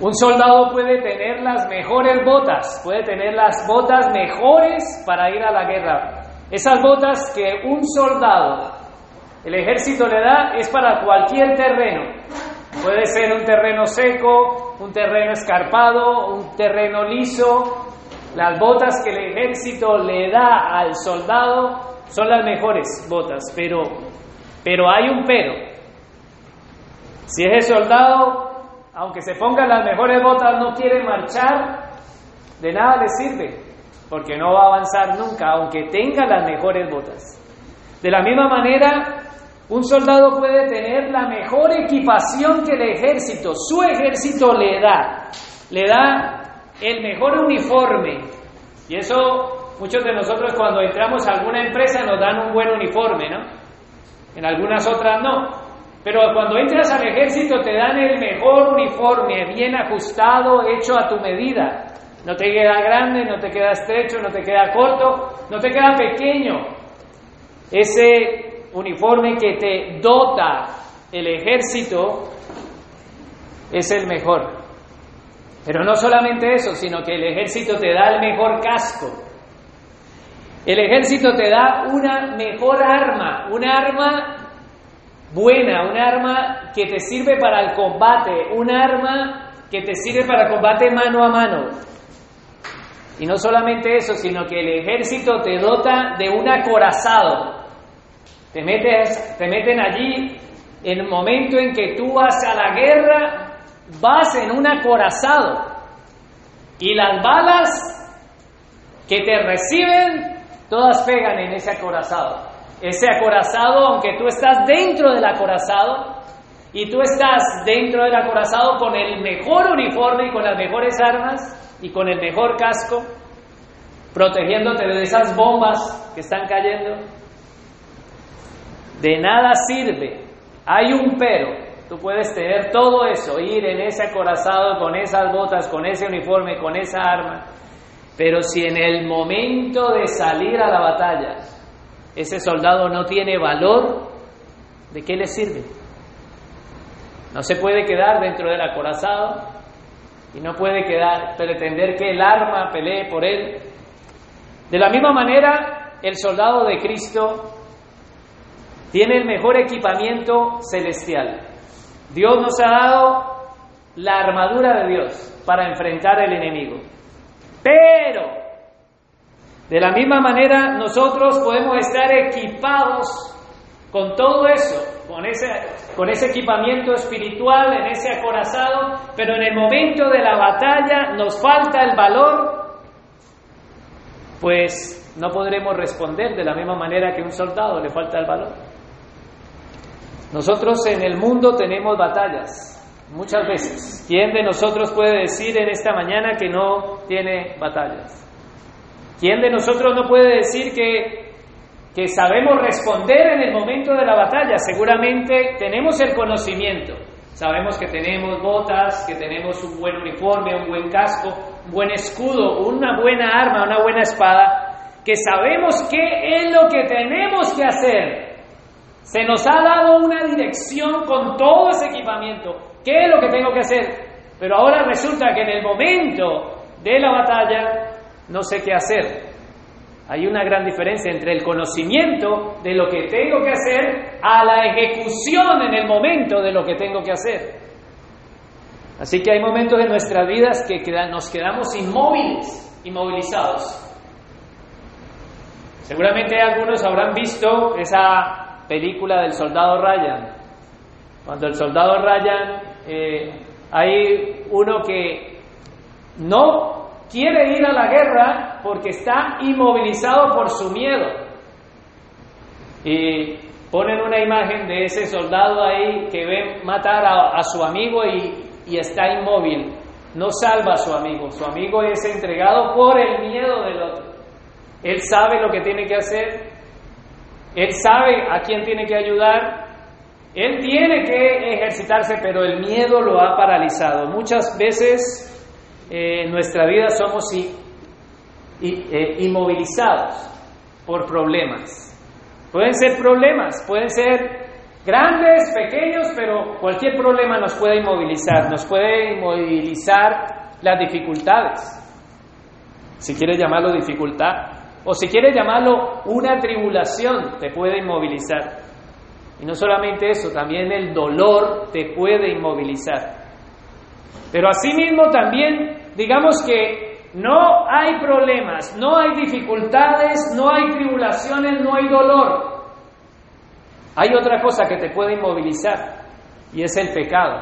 Un soldado puede tener las mejores botas, puede tener las botas mejores para ir a la guerra. Esas botas que un soldado, el ejército le da, es para cualquier terreno. Puede ser un terreno seco, un terreno escarpado, un terreno liso. Las botas que el ejército le da al soldado son las mejores botas, pero, pero hay un pero. Si ese soldado aunque se pongan las mejores botas, no quiere marchar, de nada le sirve, porque no va a avanzar nunca, aunque tenga las mejores botas. De la misma manera, un soldado puede tener la mejor equipación que el ejército, su ejército le da, le da el mejor uniforme. Y eso muchos de nosotros cuando entramos a alguna empresa nos dan un buen uniforme, ¿no? En algunas otras no. Pero cuando entras al ejército te dan el mejor uniforme, bien ajustado, hecho a tu medida. No te queda grande, no te queda estrecho, no te queda corto, no te queda pequeño. Ese uniforme que te dota el ejército es el mejor. Pero no solamente eso, sino que el ejército te da el mejor casco. El ejército te da una mejor arma, un arma buena, un arma que te sirve para el combate, un arma que te sirve para combate mano a mano. Y no solamente eso, sino que el ejército te dota de un acorazado. Te, te meten allí en el momento en que tú vas a la guerra, vas en un acorazado. Y las balas que te reciben, todas pegan en ese acorazado ese acorazado, aunque tú estás dentro del acorazado, y tú estás dentro del acorazado con el mejor uniforme y con las mejores armas y con el mejor casco, protegiéndote de esas bombas que están cayendo, de nada sirve. Hay un pero. Tú puedes tener todo eso, ir en ese acorazado con esas botas, con ese uniforme, con esa arma, pero si en el momento de salir a la batalla ese soldado no tiene valor, ¿de qué le sirve? No se puede quedar dentro del acorazado y no puede quedar, pretender que el arma pelee por él. De la misma manera, el soldado de Cristo tiene el mejor equipamiento celestial. Dios nos ha dado la armadura de Dios para enfrentar al enemigo. Pero de la misma manera, nosotros podemos estar equipados con todo eso, con ese, con ese equipamiento espiritual, en ese acorazado, pero en el momento de la batalla nos falta el valor, pues no podremos responder de la misma manera que un soldado le falta el valor. Nosotros en el mundo tenemos batallas, muchas veces. ¿Quién de nosotros puede decir en esta mañana que no tiene batallas? ¿Quién de nosotros no puede decir que, que sabemos responder en el momento de la batalla? Seguramente tenemos el conocimiento. Sabemos que tenemos botas, que tenemos un buen uniforme, un buen casco, un buen escudo, una buena arma, una buena espada, que sabemos qué es lo que tenemos que hacer. Se nos ha dado una dirección con todo ese equipamiento. ¿Qué es lo que tengo que hacer? Pero ahora resulta que en el momento de la batalla no sé qué hacer. Hay una gran diferencia entre el conocimiento de lo que tengo que hacer a la ejecución en el momento de lo que tengo que hacer. Así que hay momentos en nuestras vidas que nos quedamos inmóviles, inmovilizados. Seguramente algunos habrán visto esa película del soldado Ryan. Cuando el soldado Ryan, eh, hay uno que no quiere ir a la guerra porque está inmovilizado por su miedo. Y ponen una imagen de ese soldado ahí que ve matar a, su amigo y, y está inmóvil. No salva a su amigo. Su amigo es entregado por el miedo del otro. Él sabe lo que tiene que hacer. Él sabe a quién tiene que ayudar. Él tiene que ejercitarse, pero el miedo lo ha paralizado. Muchas veces eh, en nuestra vida somos eh, inmovilizados por problemas. Pueden ser problemas, pueden ser Grandes, pequeños, pero cualquier problema nos puede inmovilizar, nos puede inmovilizar las dificultades. Si quieres llamarlo dificultad, o si quieres llamarlo una tribulación, te puede inmovilizar. Y no solamente eso, también el dolor te puede inmovilizar. Pero asimismo también, digamos que no hay problemas, no hay dificultades, no hay tribulaciones, no hay dolor. Hay otra cosa que te puede inmovilizar y es el pecado.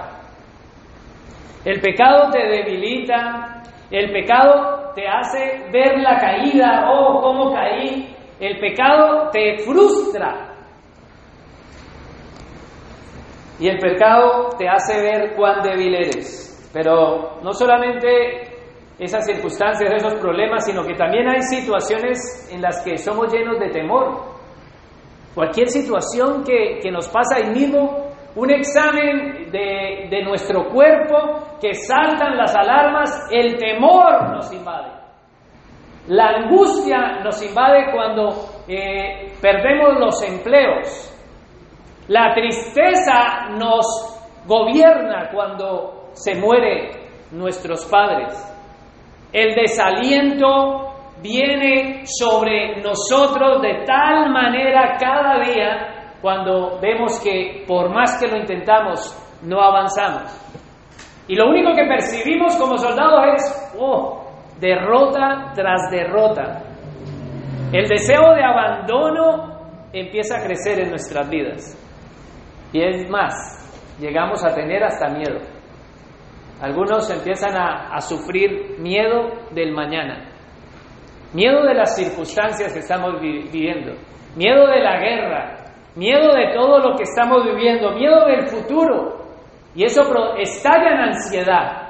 El pecado te debilita, el pecado te hace ver la caída, oh, cómo caí. El pecado te frustra. Y el pecado te hace ver cuán débil eres. Pero no solamente esas circunstancias, esos problemas, sino que también hay situaciones en las que somos llenos de temor. Cualquier situación que, nos pasa ahí mismo, un examen de, de nuestro cuerpo, que saltan las alarmas, el temor nos invade. La angustia nos invade cuando eh, perdemos los empleos. La tristeza nos gobierna cuando se mueren nuestros padres. El desaliento viene sobre nosotros de tal manera cada día cuando vemos que por más que lo intentamos, no avanzamos. Y lo único que percibimos como soldados es, oh, derrota tras derrota. El deseo de abandono empieza a crecer en nuestras vidas. Y es más, llegamos a tener hasta miedo. Algunos empiezan a, a sufrir miedo del mañana. Miedo de las circunstancias que estamos viviendo, miedo de la guerra, miedo de todo lo que estamos viviendo, miedo del futuro. Y eso estalla en ansiedad.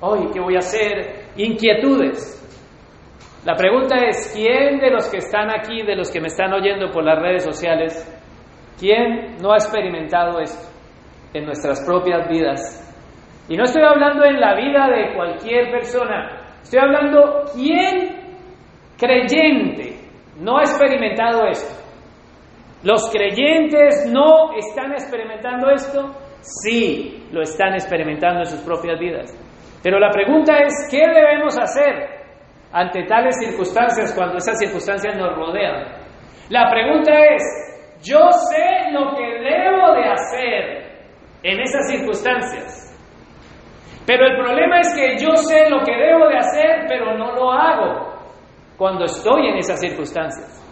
Hoy, ¿qué voy a hacer? Inquietudes. La pregunta es, ¿quién de los que están aquí, de los que me están oyendo por las redes sociales, quién no ha experimentado esto en nuestras propias vidas? Y no estoy hablando en la vida de cualquier persona, estoy hablando quién creyente no ha experimentado esto. ¿Los creyentes no están experimentando esto? Sí, lo están experimentando en sus propias vidas. Pero la pregunta es, ¿qué debemos hacer ante tales circunstancias cuando esas circunstancias nos rodean? La pregunta es, yo sé lo que debo de hacer en esas circunstancias. Pero el problema es que yo sé lo que debo de hacer, pero no lo hago cuando estoy en esas circunstancias.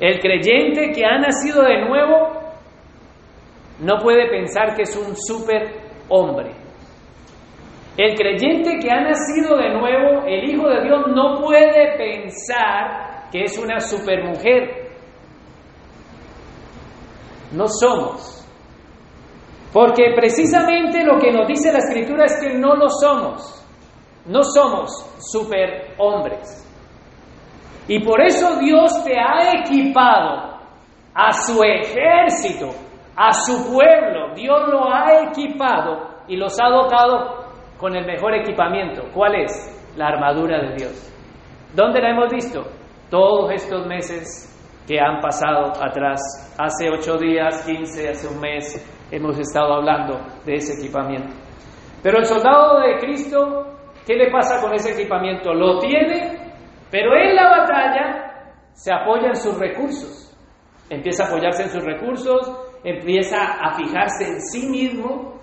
El creyente que ha nacido de nuevo no puede pensar que es un super hombre. El creyente que ha nacido de nuevo, el Hijo de Dios, no puede pensar que es una supermujer. No somos. Porque precisamente lo que nos dice la Escritura es que no lo somos. No somos superhombres. Y por eso Dios te ha equipado a su ejército, a su pueblo. Dios lo ha equipado y los ha dotado con el mejor equipamiento. ¿Cuál es? La armadura de Dios. ¿Dónde la hemos visto? Todos estos meses que han pasado atrás. Hace ocho días, quince, hace un mes, hemos estado hablando de ese equipamiento. Pero el soldado de Cristo ¿Qué le pasa con ese equipamiento? Lo tiene, pero en la batalla se apoya en sus recursos. Empieza a apoyarse en sus recursos, empieza a fijarse en sí mismo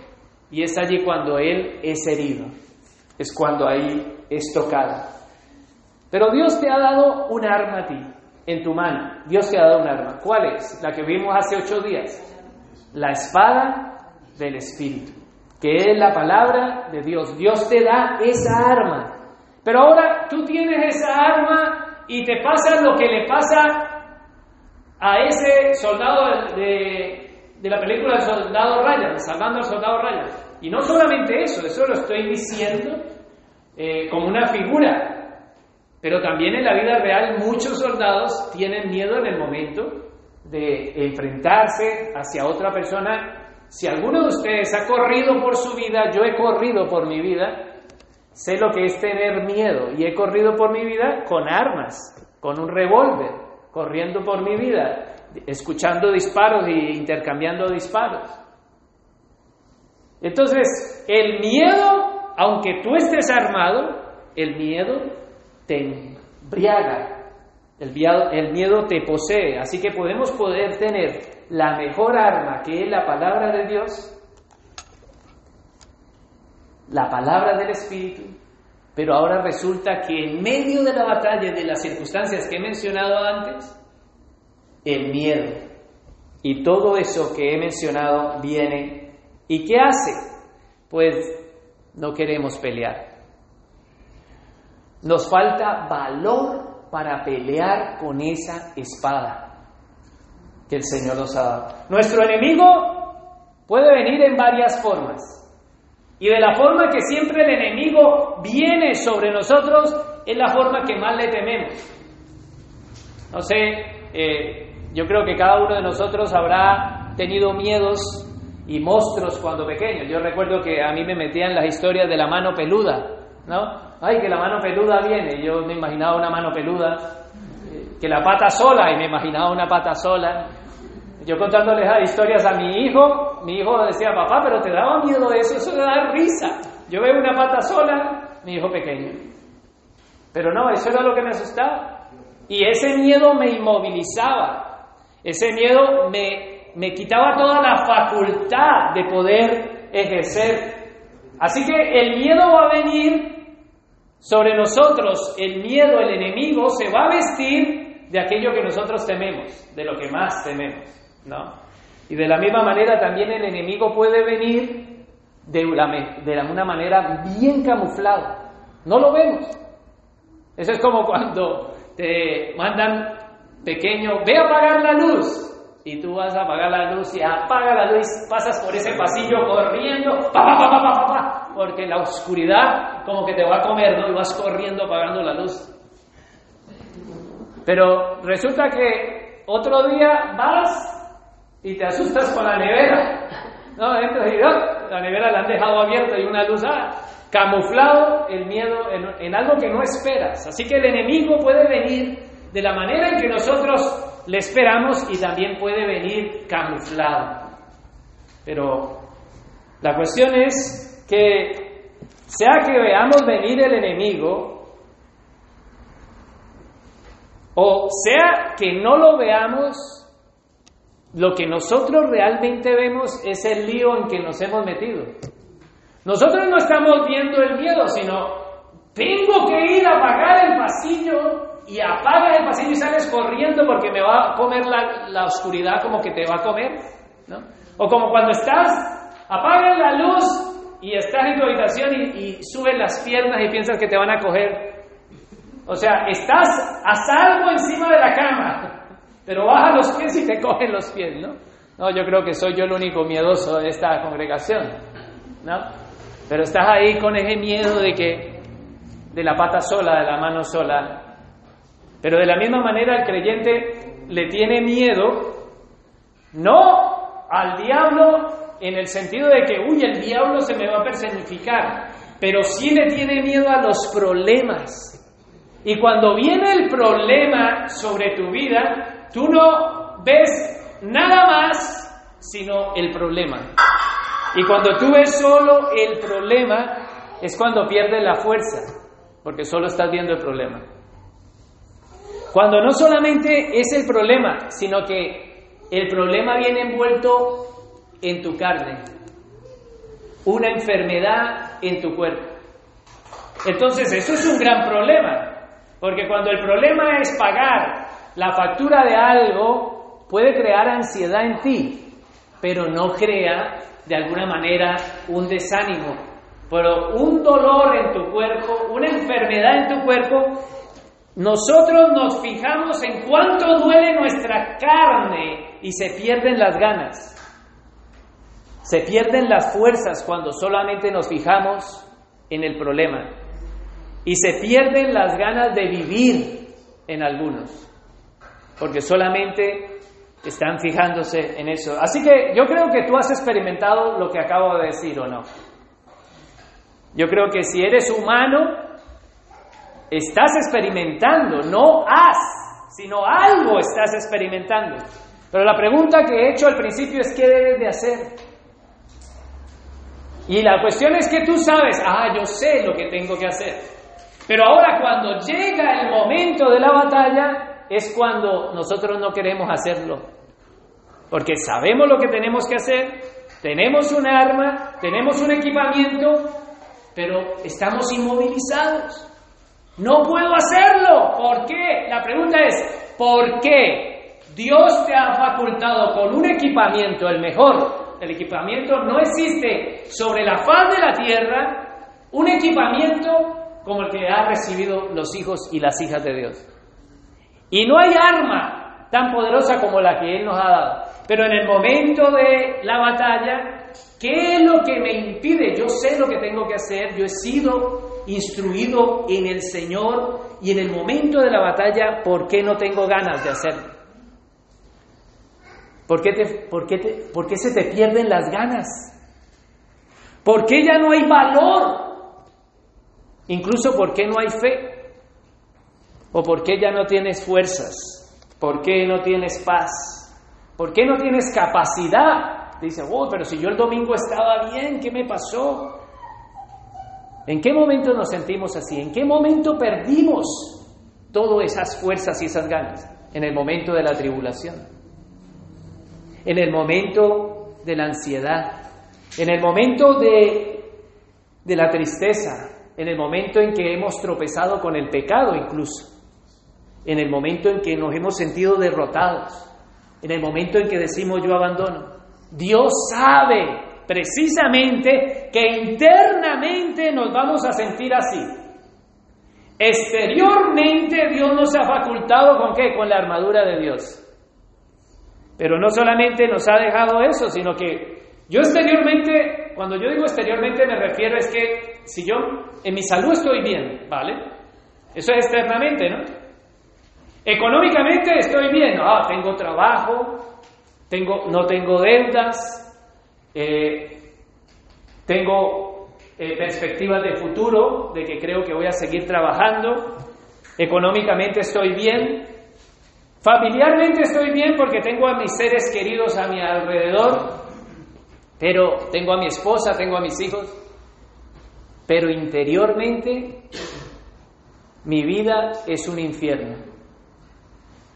y es allí cuando él es herido. Es cuando ahí es tocado. Pero Dios te ha dado un arma a ti, en tu mano. Dios te ha dado un arma. ¿Cuál es? La que vimos hace ocho días. La espada del Espíritu que es la palabra de Dios. Dios te da esa arma. Pero ahora tú tienes esa arma y te pasa lo que le pasa a ese soldado de, la película del soldado Ryan, salvando al soldado Ryan. Y no solamente eso, eso lo estoy diciendo eh, como una figura, pero también en la vida real muchos soldados tienen miedo en el momento de enfrentarse hacia otra persona si alguno de ustedes ha corrido por su vida, yo he corrido por mi vida, sé lo que es tener miedo y he corrido por mi vida con armas, con un revólver, corriendo por mi vida. escuchando disparos e intercambiando disparos. Entonces, el miedo, aunque tú estés armado, el miedo te embriaga, el, el miedo te posee. Así que podemos poder tener la mejor arma, que es la palabra de Dios, la palabra del Espíritu, pero ahora resulta que en medio de la batalla, de las circunstancias que he mencionado antes, el miedo y todo eso que he mencionado viene. ¿Y qué hace? Pues no queremos pelear. Nos falta valor para pelear con esa espada que el Señor nos ha dado. Nuestro enemigo puede venir en varias formas. Y de la forma que siempre el enemigo viene sobre nosotros, es la forma que más le tememos. No sé, eh, yo creo que cada uno de nosotros habrá tenido miedos y monstruos cuando pequeño. Yo recuerdo que a mí me metían las historias de la mano peluda, ¿no? Ay, que la mano peluda viene. Yo me imaginaba una mano peluda, eh, que la pata sola, y me imaginaba una pata sola. Yo contándoles historias a mi hijo, mi hijo decía, papá, pero te daba miedo eso, eso le da risa. Yo veo una pata sola, mi hijo pequeño. Pero no, eso era lo que me asustaba. Y ese miedo me inmovilizaba. Ese miedo me, me quitaba toda la facultad de poder ejercer. Así que el miedo va a venir sobre nosotros. El miedo, el enemigo, se va a vestir de aquello que nosotros tememos, de lo que más tememos. ¿no? Y de la misma manera también el enemigo puede venir de una, de una manera bien camuflada. No lo vemos. Eso es como cuando te mandan pequeño, ve a apagar la luz. Y tú vas a apagar la luz y apaga la luz, pasas por ese pasillo corriendo, porque la oscuridad como que te va a comer, ¿no? Y vas corriendo apagando la luz. Pero resulta que otro día vas y te asustas con la nevera. No, y oh, la nevera la han dejado abierta y una luz, ah, camuflado el miedo en, en algo que no esperas. Así que el enemigo puede venir de la manera en que nosotros le esperamos y también puede venir camuflado. Pero la cuestión es que sea que veamos venir el enemigo o sea que no lo veamos, lo que nosotros realmente vemos es el lío en que nos hemos metido. Nosotros no estamos viendo el miedo, sino tengo que ir a apagar el pasillo y apagas el pasillo y sales corriendo porque me va a comer la, oscuridad como que te va a comer. ¿no? O como cuando estás, apagas la luz y estás en tu habitación y, subes las piernas y piensas que te van a coger. O sea, estás a salvo encima de la cama, pero baja los pies y te cogen los pies, ¿no? No, yo creo que soy yo el único miedoso de esta congregación, ¿no? Pero estás ahí con ese miedo de que, de la pata sola, de la mano sola. Pero de la misma manera el creyente le tiene miedo, no al diablo en el sentido de que, uy, el diablo se me va a personificar, pero sí le tiene miedo a los problemas. Y cuando viene el problema sobre tu vida, Tú no ves nada más sino el problema. Y cuando tú ves solo el problema, es cuando pierdes la fuerza, porque solo estás viendo el problema. Cuando no solamente es el problema, sino que el problema viene envuelto en tu carne, una enfermedad en tu cuerpo. Entonces eso es un gran problema, porque cuando el problema es pagar la factura de algo puede crear ansiedad en ti, pero no crea de alguna manera un desánimo, pero un dolor en tu cuerpo, una enfermedad en tu cuerpo. Nosotros nos fijamos en cuánto duele nuestra carne y se pierden las ganas. Se pierden las fuerzas cuando solamente nos fijamos en el problema. Y se pierden las ganas de vivir en algunos porque solamente están fijándose en eso. Así que yo creo que tú has experimentado lo que acabo de decir o no. Yo creo que si eres humano, estás experimentando, no has, sino algo estás experimentando. Pero la pregunta que he hecho al principio es ¿qué debes de hacer? Y la cuestión es que tú sabes, ah, yo sé lo que tengo que hacer. Pero ahora cuando llega el momento de la batalla es cuando nosotros no queremos hacerlo. Porque sabemos lo que tenemos que hacer, tenemos un arma, tenemos un equipamiento, pero estamos inmovilizados. No puedo hacerlo. ¿Por qué? La pregunta es, ¿por qué Dios te ha facultado con un equipamiento, el mejor, el equipamiento no existe sobre la faz de la tierra un equipamiento como el que ha recibido los hijos y las hijas de Dios. Y no hay arma tan poderosa como la que Él nos ha dado. Pero en el momento de la batalla, ¿qué es lo que me impide? Yo sé lo que tengo que hacer, yo he sido instruido en el Señor y en el momento de la batalla, ¿por qué no tengo ganas de hacerlo? ¿Por qué, te, por, qué te, ¿Por qué se te pierden las ganas? ¿Por qué ya no hay valor? Incluso ¿por qué no hay fe? ¿O por qué ya no tienes fuerzas? ¿Por qué no tienes paz? ¿Por qué no tienes capacidad? Dice, oh, pero si yo el domingo estaba bien, ¿qué me pasó? ¿En qué momento nos sentimos así? ¿En qué momento perdimos todas esas fuerzas y esas ganas? En el momento de la tribulación en el momento de la ansiedad, en el momento de, de la tristeza, en el momento en que hemos tropezado con el pecado incluso, en el momento en que nos hemos sentido derrotados, en el momento en que decimos yo abandono. Dios sabe precisamente que internamente nos vamos a sentir así. Exteriormente Dios nos ha facultado con qué? Con la armadura de Dios. Pero no solamente nos ha dejado eso, sino que yo exteriormente, cuando yo digo exteriormente me refiero es que si yo en mi salud estoy bien, ¿vale? Eso es externamente, ¿no? Económicamente estoy bien, ah, tengo trabajo, tengo, no tengo deudas, eh, tengo eh, perspectivas de futuro, de que creo que voy a seguir trabajando, económicamente estoy bien, Familiarmente estoy bien porque tengo a mis seres queridos a mi alrededor, pero tengo a mi esposa, tengo a mis hijos, pero interiormente mi vida es un infierno.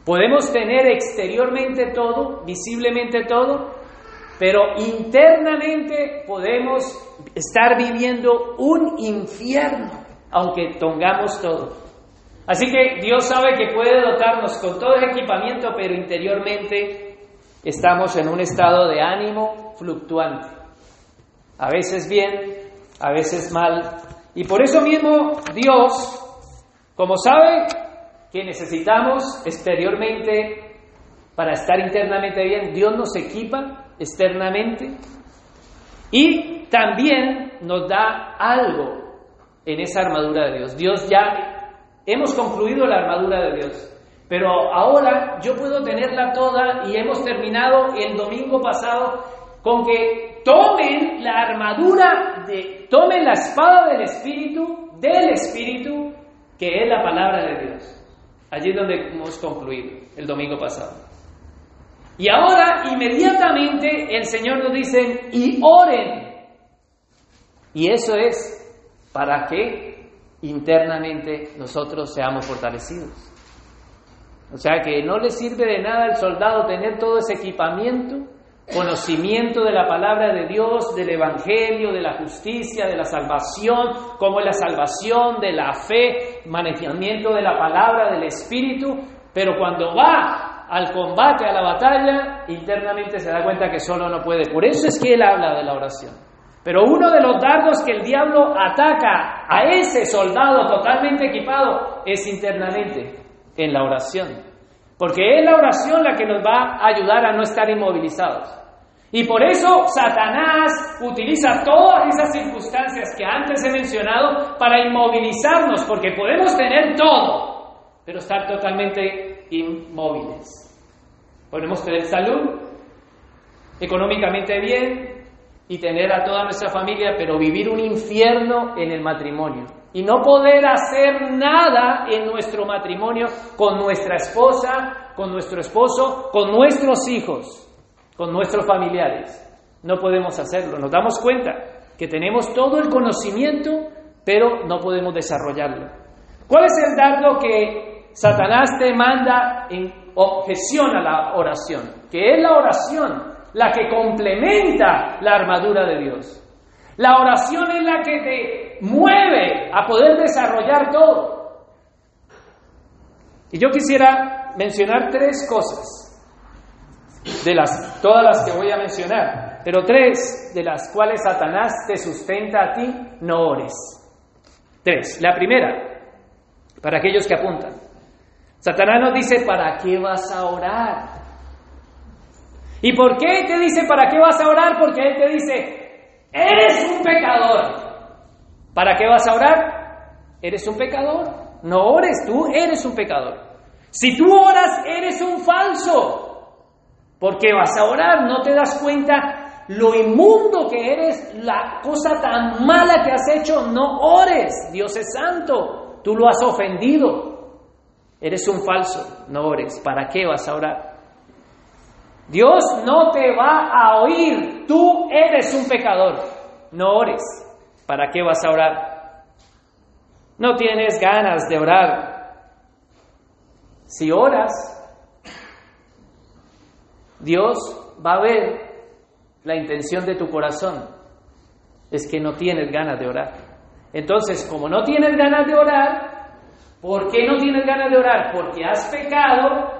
Podemos tener exteriormente todo, visiblemente todo, pero internamente podemos estar viviendo un infierno, aunque tengamos todo. Así que Dios sabe que puede dotarnos con todo el equipamiento, pero interiormente estamos en un estado de ánimo fluctuante. A veces bien, a veces mal. Y por eso mismo Dios, como sabe que necesitamos exteriormente para estar internamente bien, Dios nos equipa externamente y también nos da algo en esa armadura de Dios. Dios ya Hemos concluido la armadura de Dios. Pero ahora yo puedo tenerla toda y hemos terminado el domingo pasado con que tomen la armadura, de, tomen la espada del Espíritu, del Espíritu, que es la palabra de Dios. Allí donde hemos concluido el domingo pasado. Y ahora inmediatamente el Señor nos dice, y oren. Y eso es para que internamente nosotros seamos fortalecidos. O sea que no le sirve de nada al soldado tener todo ese equipamiento, conocimiento de la palabra de Dios, del Evangelio, de la justicia, de la salvación, como es la salvación, de la fe, manejamiento de la palabra, del Espíritu, pero cuando va al combate, a la batalla, internamente se da cuenta que solo no puede. Por eso es que él habla de la oración. Pero uno de los dardos que el diablo ataca a ese soldado totalmente equipado es internamente, en la oración. Porque es la oración la que nos va a ayudar a no estar inmovilizados. Y por eso Satanás utiliza todas esas circunstancias que antes he mencionado para inmovilizarnos, porque podemos tener todo, pero estar totalmente inmóviles. Podemos tener salud, económicamente bien, y tener a toda nuestra familia, pero vivir un infierno en el matrimonio y no poder hacer nada en nuestro matrimonio con nuestra esposa, con nuestro esposo, con nuestros hijos, con nuestros familiares. No podemos hacerlo. Nos damos cuenta que tenemos todo el conocimiento, pero no podemos desarrollarlo. ¿Cuál es el dardo que Satanás te manda en objeción a la oración? Que es la oración la que complementa la armadura de Dios. La oración es la que te mueve a poder desarrollar todo. Y yo quisiera mencionar tres cosas, de las todas las que voy a mencionar, pero tres de las cuales Satanás te sustenta a ti, no ores. Tres. La primera, para aquellos que apuntan. Satanás nos dice, ¿para qué vas a orar? ¿Y por qué te dice para qué vas a orar? Porque Él te dice, eres un pecador. ¿Para qué vas a orar? Eres un pecador. No ores, tú eres un pecador. Si tú oras, eres un falso. ¿Por qué vas a orar? ¿No te das cuenta lo inmundo que eres, la cosa tan mala que has hecho? No ores. Dios es santo. Tú lo has ofendido. Eres un falso. No ores. ¿Para qué vas a orar? Dios no te va a oír. Tú eres un pecador. No ores. ¿Para qué vas a orar? No tienes ganas de orar. Si oras, Dios va a ver la intención de tu corazón. Es que no tienes ganas de orar. Entonces, como no tienes ganas de orar, ¿por qué no tienes ganas de orar? Porque has pecado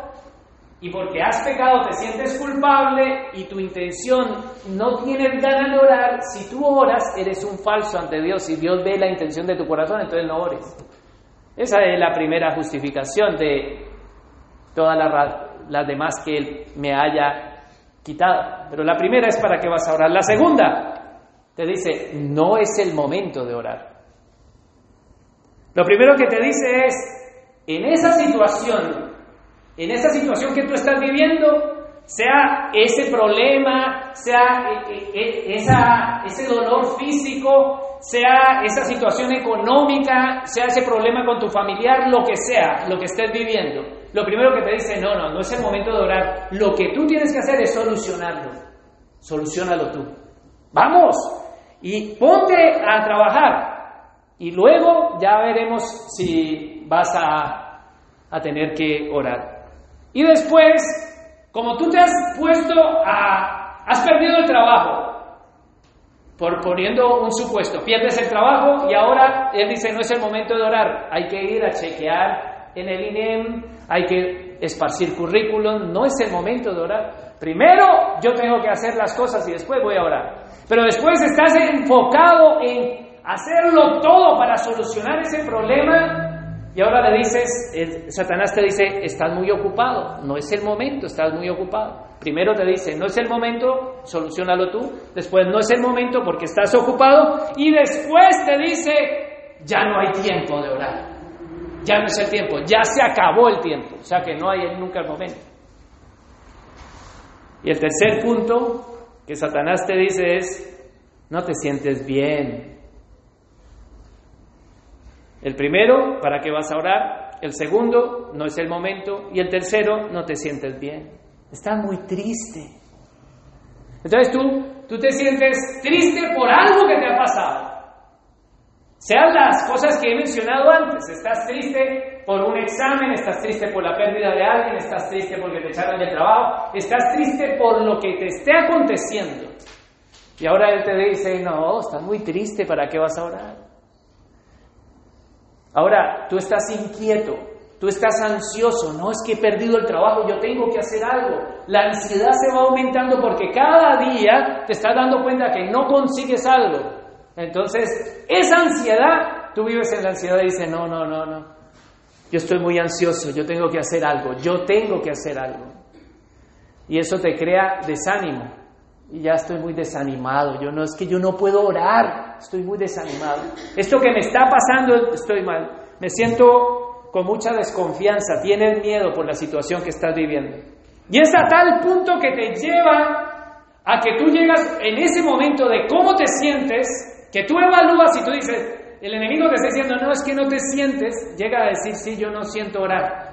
y porque has pecado te sientes culpable y tu intención no tiene ganas de orar, si tú oras eres un falso ante Dios y Dios ve la intención de tu corazón, entonces no ores. Esa es la primera justificación de todas las, demás que Él me haya quitado. Pero la primera es para qué vas a orar. La segunda te dice, no es el momento de orar. Lo primero que te dice es, en esa situación en esa situación que tú estás viviendo, sea ese problema, sea eh, eh, eh, ese dolor físico, sea esa situación económica, sea ese problema con tu familiar, lo que sea, lo que estés viviendo. Lo primero que te dice, no, no, no es el momento de orar. Lo que tú tienes que hacer es solucionarlo. Solucionalo tú. Vamos y ponte a trabajar. Y luego ya veremos si vas a, a tener que orar. Y después, como tú te has puesto a, has perdido el trabajo, por poniendo un supuesto, pierdes el trabajo y ahora él dice, no es el momento de orar, hay que ir a chequear en el INEM, hay que esparcir currículum, no es el momento de orar. Primero yo tengo que hacer las cosas y después voy a orar. Pero después estás enfocado en hacerlo todo para solucionar ese problema y ahora le dices, Satanás te dice, estás muy ocupado, no es el momento, estás muy ocupado. Primero te dice, no es el momento, solucionalo tú. Después, no es el momento porque estás ocupado. Y después te dice, ya no hay tiempo de orar. Ya no es el tiempo, ya se acabó el tiempo. O sea que no hay nunca el momento. Y el tercer punto que Satanás te dice es, no te sientes bien, el primero, ¿para qué vas a orar? El segundo, no es el momento. Y el tercero, no te sientes bien. Estás muy triste. Entonces tú, tú te sientes triste por algo que te ha pasado. Sean las cosas que he mencionado antes. Estás triste por un examen, estás triste por la pérdida de alguien, estás triste porque te echaron del trabajo, estás triste por lo que te esté aconteciendo. Y ahora él te dice, no, estás muy triste, ¿para qué vas a orar? Ahora, tú estás inquieto, tú estás ansioso, no es que he perdido el trabajo, yo tengo que hacer algo. La ansiedad se va aumentando porque cada día te estás dando cuenta que no consigues algo. Entonces, esa ansiedad, tú vives en la ansiedad y dices, no, no, no, no. Yo estoy muy ansioso, yo tengo que hacer algo, yo tengo que hacer algo. Y eso te crea desánimo y ya estoy muy desanimado. Yo no es que yo no puedo orar, estoy muy desanimado. Esto que me está pasando, estoy mal. Me siento con mucha desconfianza, tienes miedo por la situación que estás viviendo. Y es a tal punto que te lleva a que tú llegas en ese momento de cómo te sientes, que tú evalúas y tú dices, el enemigo te está diciendo, no es que no te sientes, llega a decir, sí, yo no siento orar.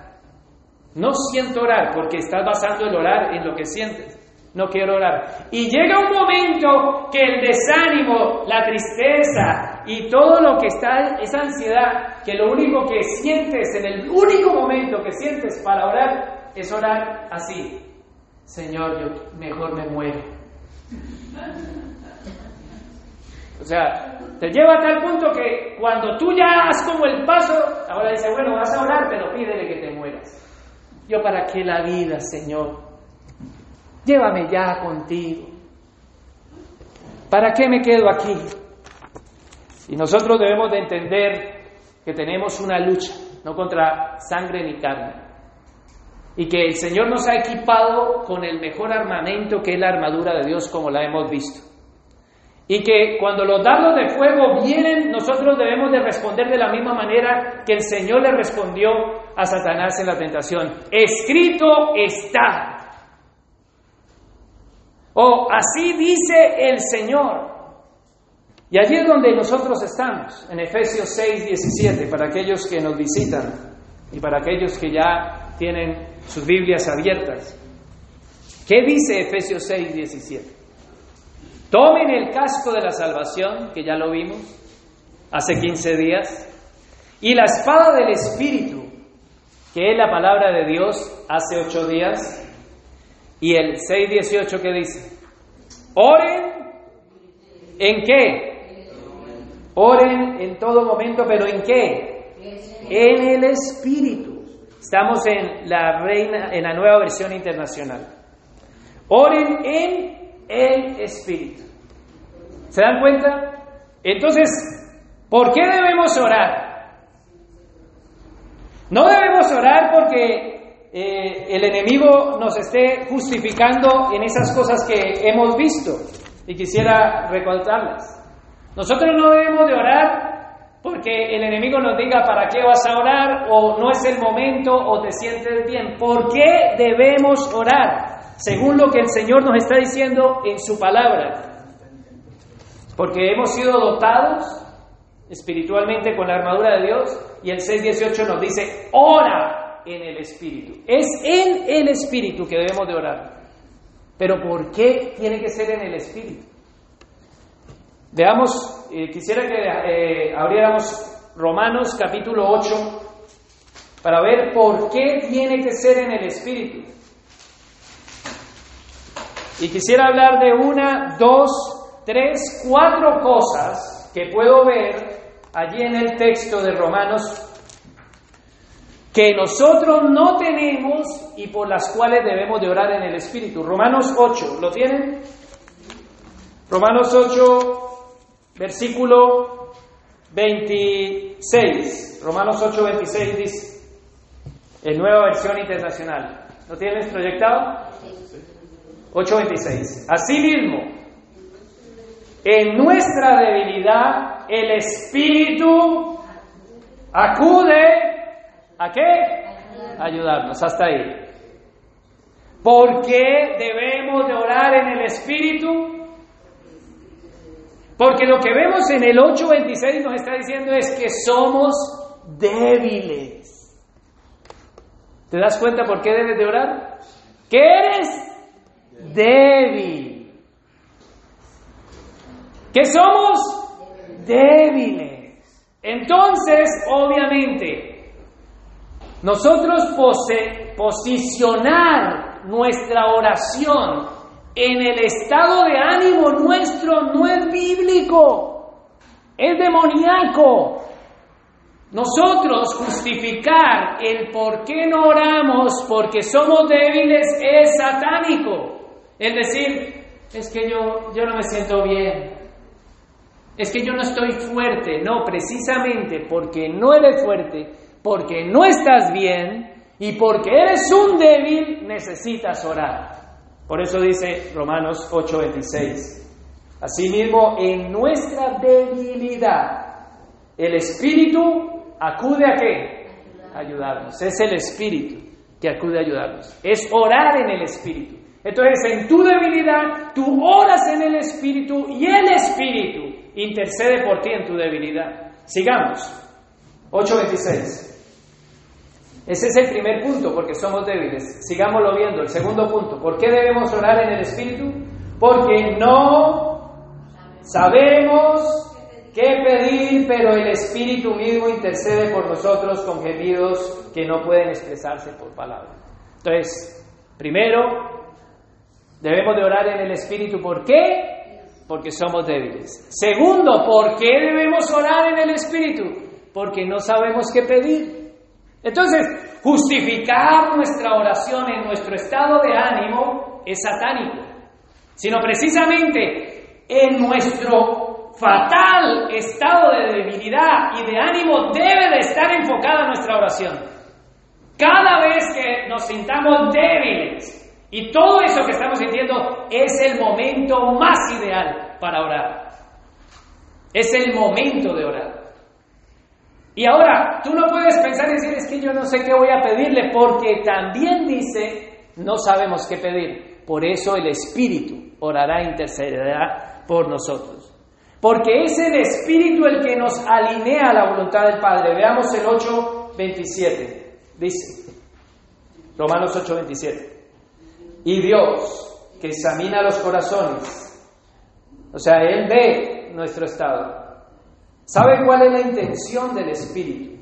No siento orar porque estás basando el orar en lo que sientes. No quiero orar. Y llega un momento que el desánimo, la tristeza y todo lo que está, esa ansiedad, que lo único que sientes, en el único momento que sientes para orar, es orar así. Señor, yo mejor me muero. O sea, te lleva a tal punto que cuando tú ya has como el paso, ahora dice, bueno, vas a orar, pero pídele que te mueras. Yo para qué la vida, Señor. Llévame ya contigo. ¿Para qué me quedo aquí? Y nosotros debemos de entender que tenemos una lucha, no contra sangre ni carne. Y que el Señor nos ha equipado con el mejor armamento que es la armadura de Dios como la hemos visto. Y que cuando los dardos de fuego vienen, nosotros debemos de responder de la misma manera que el Señor le respondió a Satanás en la tentación. Escrito está. O así dice el Señor. Y allí es donde nosotros estamos, en Efesios 6, 17, para aquellos que nos visitan y para aquellos que ya tienen sus Biblias abiertas. ¿Qué dice Efesios 6, 17? Tomen el casco de la salvación, que ya lo vimos hace 15 días, y la espada del Espíritu, que es la palabra de Dios hace 8 días, y el 6.18 que dice, oren en qué? Oren en todo momento, pero ¿en qué? En el Espíritu. Estamos en la reina, en la nueva versión internacional. Oren en el Espíritu. ¿Se dan cuenta? Entonces, ¿por qué debemos orar? No debemos orar porque eh, el enemigo nos esté justificando en esas cosas que hemos visto y quisiera recordarlas. Nosotros no debemos de orar porque el enemigo nos diga para qué vas a orar o no es el momento o te sientes bien. ¿Por qué debemos orar? según lo que el Señor nos está diciendo en su palabra. Porque hemos sido dotados espiritualmente con la armadura de Dios y el 6.18 nos dice, ora en el Espíritu. Es en el Espíritu que debemos de orar. Pero ¿por qué tiene que ser en el Espíritu? Veamos, eh, quisiera que eh, abriéramos Romanos capítulo 8 para ver por qué tiene que ser en el Espíritu. Y quisiera hablar de una, dos, tres, cuatro cosas que puedo ver allí en el texto de Romanos que nosotros no tenemos y por las cuales debemos de orar en el Espíritu. Romanos 8, ¿lo tienen? Romanos 8, versículo 26. Romanos 8, 26 dice, en nueva versión internacional. ¿Lo tienes proyectado? 8:26. Asimismo, en nuestra debilidad, el Espíritu acude a qué? Ayudarnos. Hasta ahí. ¿Por qué debemos de orar en el Espíritu? Porque lo que vemos en el 8.26 nos está diciendo es que somos débiles. ¿Te das cuenta por qué debes de orar? ¿Qué eres? débil. ¿Qué somos? Débiles. Entonces, obviamente, nosotros posicionar nuestra oración en el estado de ánimo nuestro no es bíblico, es demoníaco. Nosotros justificar el por qué no oramos porque somos débiles es satánico. Es decir, es que yo, yo no me siento bien, es que yo no estoy fuerte. No, precisamente porque no eres fuerte, porque no estás bien y porque eres un débil, necesitas orar. Por eso dice Romanos 8:26. Asimismo, en nuestra debilidad, el Espíritu acude a qué? Ayudarnos. Es el Espíritu que acude a ayudarnos. Es orar en el Espíritu. Entonces, en tu debilidad, tú oras en el Espíritu y el Espíritu intercede por ti en tu debilidad. Sigamos. 8.26. Ese es el primer punto, porque somos débiles. Sigámoslo viendo. El segundo punto, ¿por qué debemos orar en el Espíritu? Porque no sabemos qué pedir, pero el Espíritu mismo intercede por nosotros con gemidos que no pueden expresarse por palabras. Entonces, primero, debemos de orar en el Espíritu. ¿Por qué? Porque somos débiles. Segundo, ¿por qué debemos orar en el Espíritu? Porque no sabemos qué pedir. Entonces, justificar nuestra oración en nuestro estado de ánimo es satánico, sino precisamente en nuestro fatal estado de debilidad y de ánimo debe de estar enfocada nuestra oración. Cada vez que nos sintamos débiles y todo eso que estamos sintiendo es el momento más ideal para orar. Es el momento de orar. Y ahora, tú no puedes pensar y decir, es que yo no sé qué voy a pedirle, porque también dice, no sabemos qué pedir. Por eso el Espíritu orará e intercederá por nosotros. Porque es el Espíritu el que nos alinea a la voluntad del Padre. Veamos el 8.27. Dice, Romanos 8.27. Y Dios, que examina los corazones, o sea, Él ve nuestro estado ¿Sabe cuál es la intención del Espíritu?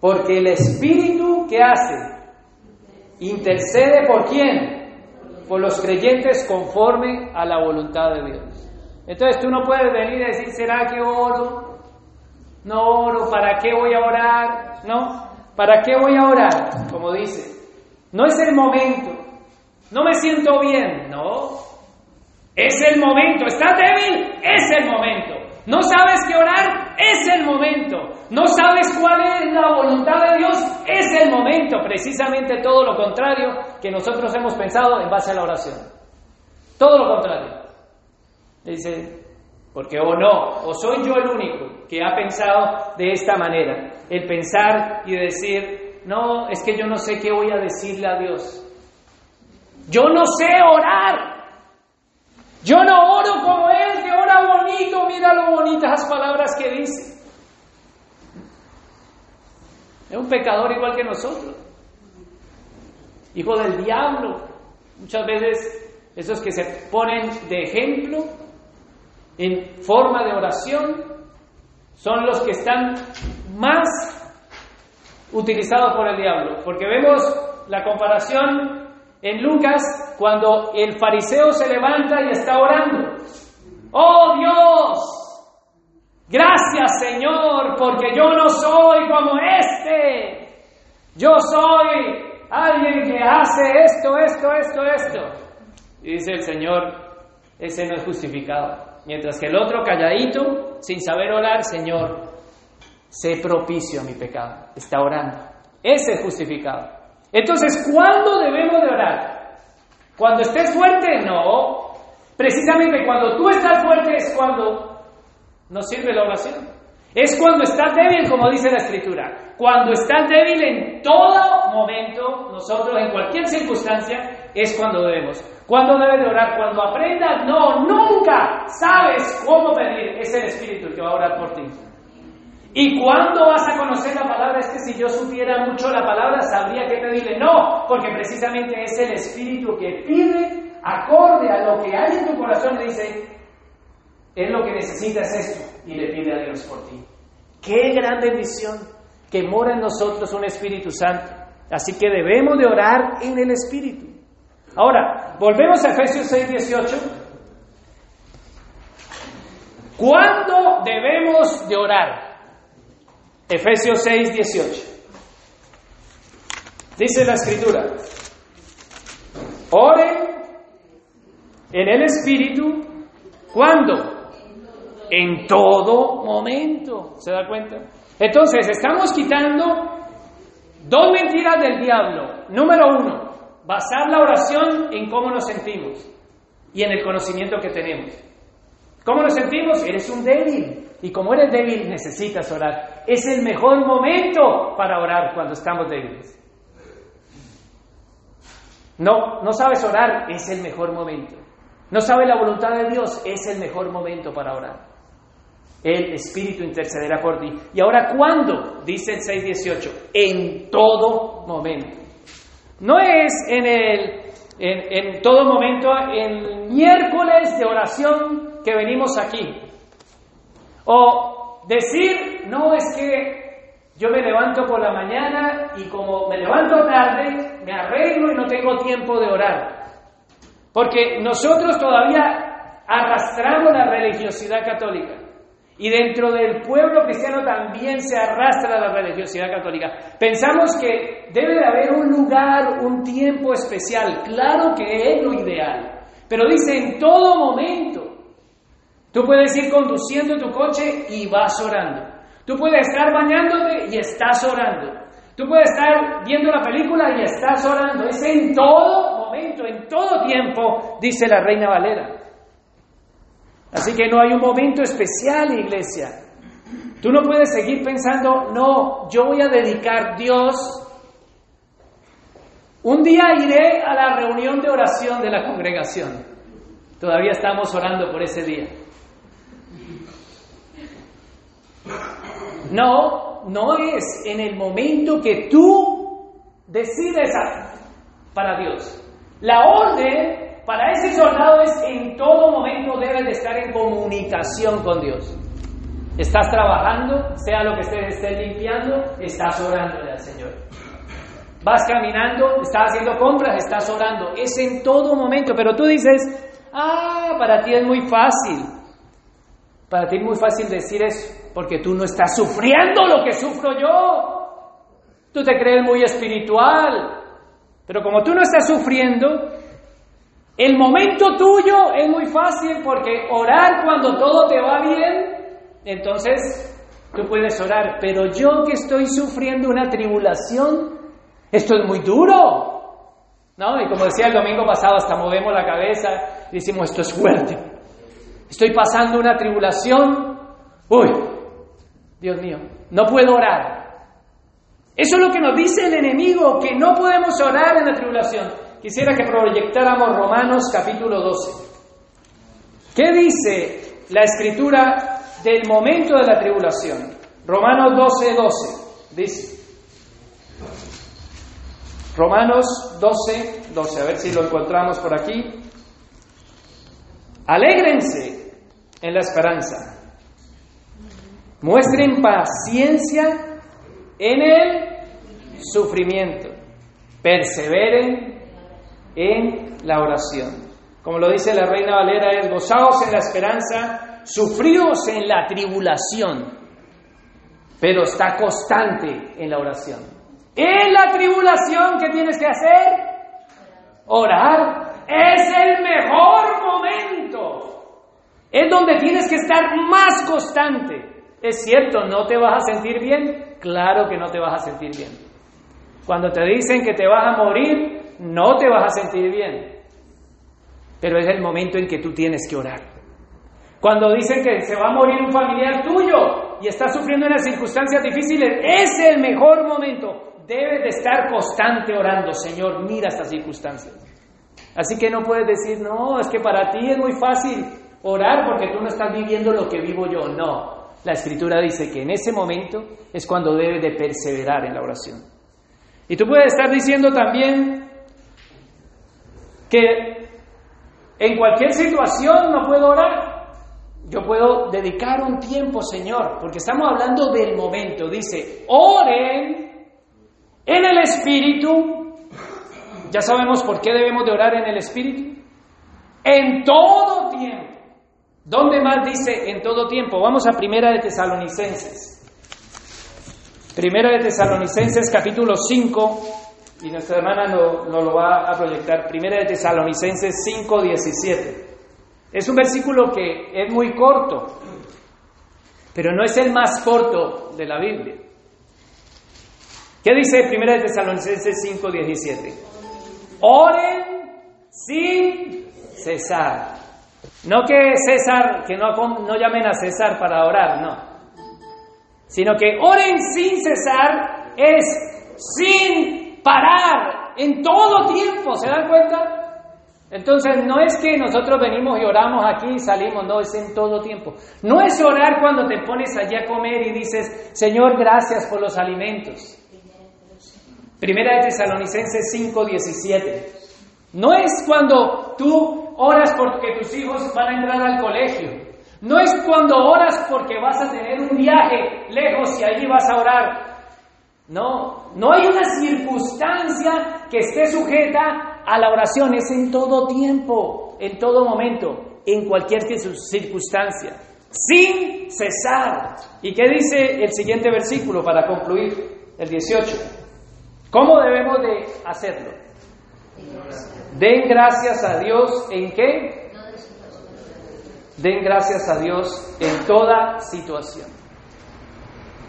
Porque el Espíritu que hace intercede por quién? Por los creyentes conforme a la voluntad de Dios. Entonces tú no puedes venir y decir, ¿será que oro? No oro, ¿para qué voy a orar? No, ¿para qué voy a orar? Como dice, no es el momento, no me siento bien, no, es el momento, ¿estás débil? Es el momento. ¿No sabes qué orar? Es el momento. ¿No sabes cuál es la voluntad de Dios? Es el momento. Precisamente todo lo contrario que nosotros hemos pensado en base a la oración. Todo lo contrario. Dice, porque o no, o soy yo el único que ha pensado de esta manera. El pensar y decir, no, es que yo no sé qué voy a decirle a Dios. Yo no sé orar. Yo no oro como Él, bonito, mira lo bonitas las palabras que dice. Es un pecador igual que nosotros. Hijo del diablo. Muchas veces esos que se ponen de ejemplo en forma de oración son los que están más utilizados por el diablo. Porque vemos la comparación en Lucas, cuando el fariseo se levanta y está orando, oh Dios, gracias Señor, porque yo no soy como este, yo soy alguien que hace esto, esto, esto, esto. Y dice el Señor, ese no es justificado. Mientras que el otro calladito, sin saber orar, Señor, sé propicio a mi pecado, está orando. Ese es justificado. Entonces, ¿cuándo debemos de orar? ¿Cuando estés fuerte? No. Precisamente cuando tú estás fuerte es cuando no sirve la oración. Es cuando estás débil, como dice la Escritura. Cuando estás débil en todo momento, nosotros en cualquier circunstancia, es cuando debemos. ¿Cuándo debes de orar? Cuando aprendas, no, nunca sabes cómo pedir. Es el Espíritu que va a orar por ti. ¿Y cuándo vas a conocer la palabra? Es que si yo supiera mucho la palabra, sabría qué pedirle. No, porque precisamente es el Espíritu que pide acorde a lo que hay en tu corazón y dice, es lo que necesitas esto, y le pide a Dios por ti. Qué gran bendición que mora en nosotros un Espíritu Santo. Así que debemos de orar en el Espíritu. Ahora, volvemos a Efesios 6, 18. ¿Cuándo debemos de orar? Efesios 6, 18. Dice la escritura, oren en el Espíritu, ¿cuándo? En todo momento. ¿Se da cuenta? Entonces, estamos quitando dos mentiras del diablo. Número uno, basar la oración en cómo nos sentimos y en el conocimiento que tenemos. ¿Cómo nos sentimos? Eres un débil. Y como eres débil, necesitas orar. Es el mejor momento para orar cuando estamos débiles. No, no sabes orar, es el mejor momento. No sabes la voluntad de Dios, es el mejor momento para orar. El Espíritu intercederá por ti. ¿Y ahora cuándo? Dice el 6.18. En todo momento. No es en, el, en, en todo momento, en miércoles de oración que venimos aquí. O decir, no es que yo me levanto por la mañana y como me levanto tarde, me arreglo y no tengo tiempo de orar. Porque nosotros todavía arrastramos la religiosidad católica. Y dentro del pueblo cristiano también se arrastra la religiosidad católica. Pensamos que debe de haber un lugar, un tiempo especial. Claro que es lo ideal. Pero dice en todo momento. Tú puedes ir conduciendo tu coche y vas orando. Tú puedes estar bañándote y estás orando. Tú puedes estar viendo la película y estás orando. Es en todo todo tiempo, dice la Reina Valera. Así que no hay un momento especial, iglesia. Tú no puedes seguir pensando, no, yo voy a dedicar Dios. Un día iré a la reunión de oración de la congregación. Todavía estamos orando por ese día. No, no es en el momento que tú decides para Dios. La orden para ese soldado es en todo momento debe de estar en comunicación con Dios. Estás trabajando, sea lo que estés, estés limpiando, estás orando al Señor. Vas caminando, estás haciendo compras, estás orando. Es en todo momento, pero tú dices, ah, para ti es muy fácil. Para ti es muy fácil decir eso porque tú no estás sufriendo lo que sufro yo. Tú te crees muy espiritual, pero como tú no estás sufriendo, el momento tuyo es muy fácil porque orar cuando todo te va bien, entonces tú puedes orar, pero yo que estoy sufriendo una tribulación, esto es muy duro. ¿No? Y como decía el domingo pasado, hasta movemos la cabeza y decimos, esto es fuerte. Estoy pasando una tribulación. Uy, Dios mío, no puedo orar. Eso es lo que nos dice el enemigo, que no podemos orar en la tribulación. Quisiera que proyectáramos Romanos capítulo 12. ¿Qué dice la escritura del momento de la tribulación? Romanos 12, 12. Dice. Romanos 12, 12. A ver si lo encontramos por aquí. Alégrense en la esperanza Muestren paciencia en el sufrimiento. Perseveren en la oración. Como lo dice la Reina Valera, es gozaos en la esperanza, sufridos en la tribulación, pero está constante en la oración. En la tribulación, ¿qué tienes que hacer? Orar. Es el mejor momento. Es donde tienes que estar más constante. Es cierto, ¿no te vas a sentir bien? Claro que no te vas a sentir bien. Cuando te dicen que te vas a morir, no te vas a sentir bien. Pero es el momento en que tú tienes que orar. Cuando dicen que se va a morir un familiar tuyo y estás sufriendo unas circunstancias difíciles, es el mejor momento. Debes de estar constante orando, Señor, mira estas circunstancias. Así que no puedes decir, no, es que para ti es muy fácil orar porque tú no estás viviendo lo que vivo yo. No, la escritura dice que en ese momento es cuando debe de perseverar en la oración. Y tú puedes estar diciendo también que en cualquier situación no puedo orar. Yo puedo dedicar un tiempo, Señor, porque estamos hablando del momento. Dice, oren en el Espíritu. Ya sabemos por qué debemos de orar en el Espíritu. En todo tiempo ¿Dónde más dice en todo tiempo? Vamos a Primera de Tesalonicenses. Primera de Tesalonicenses capítulo 5, y nuestra hermana nos no lo va a proyectar. Primera de Tesalonicenses 5, 17. Es un versículo que es muy corto, pero no es el más corto de la Biblia. ¿Qué dice Primera de Tesalonicenses 5, 17? Oren sin cesar. No que César, que no, no llamen a César para orar, no. Sino que oren sin cesar es sin parar, en todo tiempo, ¿se dan cuenta? Entonces no es que nosotros venimos y oramos aquí y salimos, no, es en todo tiempo. No es orar cuando te pones allí a comer y dices, Señor, gracias por los alimentos. Primera de Tesalonicenses 5:17. No es cuando tú oras porque tus hijos van a entrar al colegio. No es cuando oras porque vas a tener un viaje lejos y allí vas a orar. No, no hay una circunstancia que esté sujeta a la oración, es en todo tiempo, en todo momento, en cualquier circunstancia, sin cesar. ¿Y qué dice el siguiente versículo para concluir, el 18? ¿Cómo debemos de hacerlo? Den gracias a Dios en qué? Den gracias a Dios en toda situación.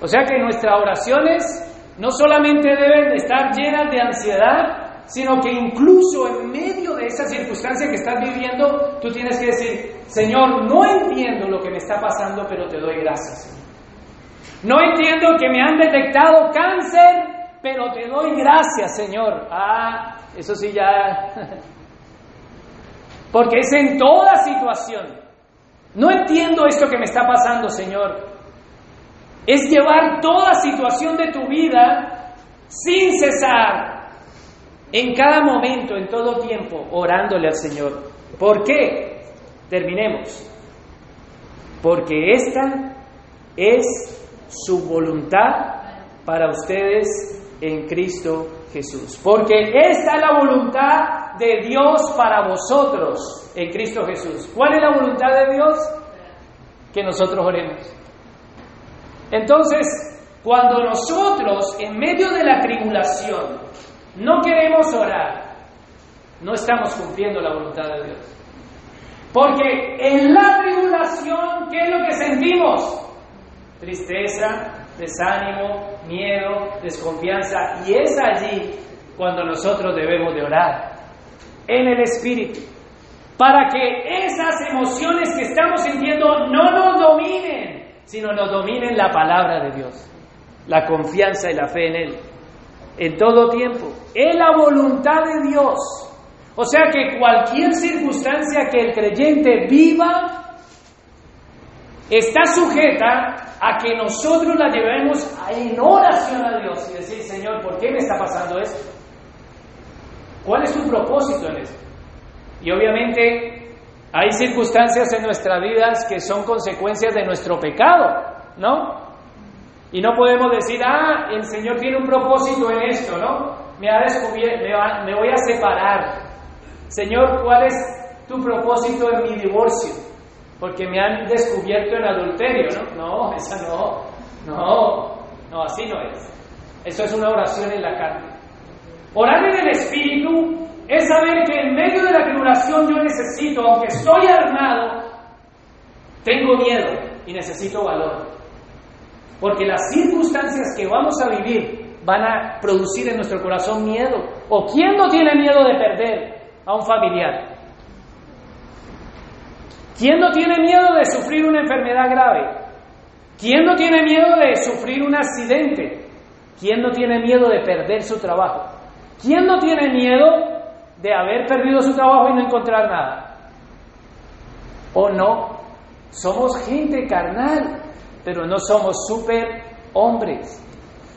O sea que nuestras oraciones no solamente deben estar llenas de ansiedad, sino que incluso en medio de esa circunstancia que estás viviendo, tú tienes que decir, Señor, no entiendo lo que me está pasando, pero te doy gracias. No entiendo que me han detectado cáncer, pero te doy gracias, Señor. Ah, eso sí ya... Porque es en toda situación. No entiendo esto que me está pasando, Señor. Es llevar toda situación de tu vida sin cesar, en cada momento, en todo tiempo, orándole al Señor. ¿Por qué? Terminemos. Porque esta es su voluntad para ustedes en Cristo Jesús. Porque esta es la voluntad de Dios para vosotros en Cristo Jesús. ¿Cuál es la voluntad de Dios? Que nosotros oremos. Entonces, cuando nosotros en medio de la tribulación no queremos orar, no estamos cumpliendo la voluntad de Dios. Porque en la tribulación, ¿qué es lo que sentimos? Tristeza, desánimo, miedo, desconfianza. Y es allí cuando nosotros debemos de orar, en el Espíritu, para que esas emociones que estamos sintiendo no nos dominen, sino nos dominen la palabra de Dios, la confianza y la fe en Él, en todo tiempo. Es la voluntad de Dios. O sea que cualquier circunstancia que el creyente viva, está sujeta a que nosotros la llevemos en oración a Dios y decir, Señor, ¿por qué me está pasando esto? ¿Cuál es tu propósito en esto? Y obviamente hay circunstancias en nuestras vidas que son consecuencias de nuestro pecado, ¿no? Y no podemos decir, ah, el Señor tiene un propósito en esto, ¿no? Me ha descubierto, me, me voy a separar. Señor, ¿cuál es tu propósito en mi divorcio? Porque me han descubierto en adulterio, ¿no? No, esa no, no, no, así no es. Eso es una oración en la carne. Orar en el Espíritu es saber que en medio de la tribulación yo necesito, aunque estoy armado, tengo miedo y necesito valor. Porque las circunstancias que vamos a vivir van a producir en nuestro corazón miedo. ¿O quién no tiene miedo de perder a un familiar? ¿Quién no tiene miedo de sufrir una enfermedad grave? ¿Quién no tiene miedo de sufrir un accidente? ¿Quién no tiene miedo de perder su trabajo? ¿Quién no tiene miedo de haber perdido su trabajo y no encontrar nada? ¿O no? Somos gente carnal, pero no somos super hombres.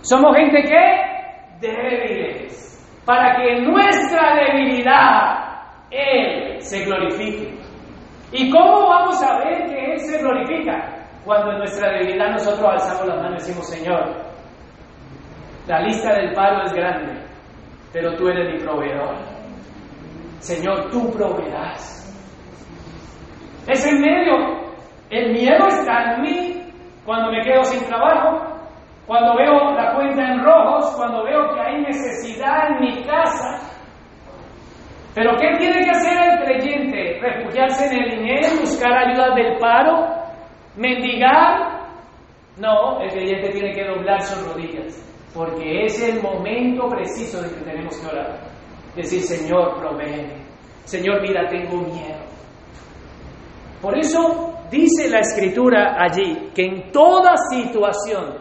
Somos gente que débiles, para que nuestra debilidad Él se glorifique. ¿Y cómo vamos a ver que Él se glorifica? Cuando en nuestra debilidad nosotros alzamos las manos y decimos, Señor, la lista del paro es grande, pero tú eres mi proveedor. Señor, tú proveerás. Es en medio. El miedo está en mí cuando me quedo sin trabajo, cuando veo la cuenta en rojos, cuando veo que hay necesidad en mi casa, pero ¿qué tiene que hacer el creyente? ¿Refugiarse en el dinero? ¿Buscar ayuda del paro? ¿Mendigar? No, el creyente tiene que doblar sus rodillas, porque es el momento preciso de que tenemos que orar. Decir, Señor, provee. Señor, mira, tengo miedo. Por eso dice la escritura allí que en toda situación,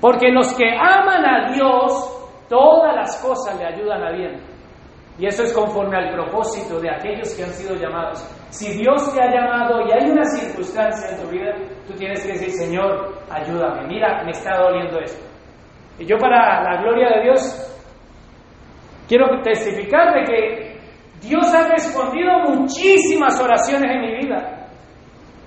porque los que aman a Dios todas las cosas le ayudan a bien. Y eso es conforme al propósito de aquellos que han sido llamados. Si Dios te ha llamado y hay una circunstancia en tu vida, tú tienes que decir, Señor, ayúdame, mira, me está doliendo esto. Y yo para la gloria de Dios, quiero testificar de que Dios ha respondido muchísimas oraciones en mi vida.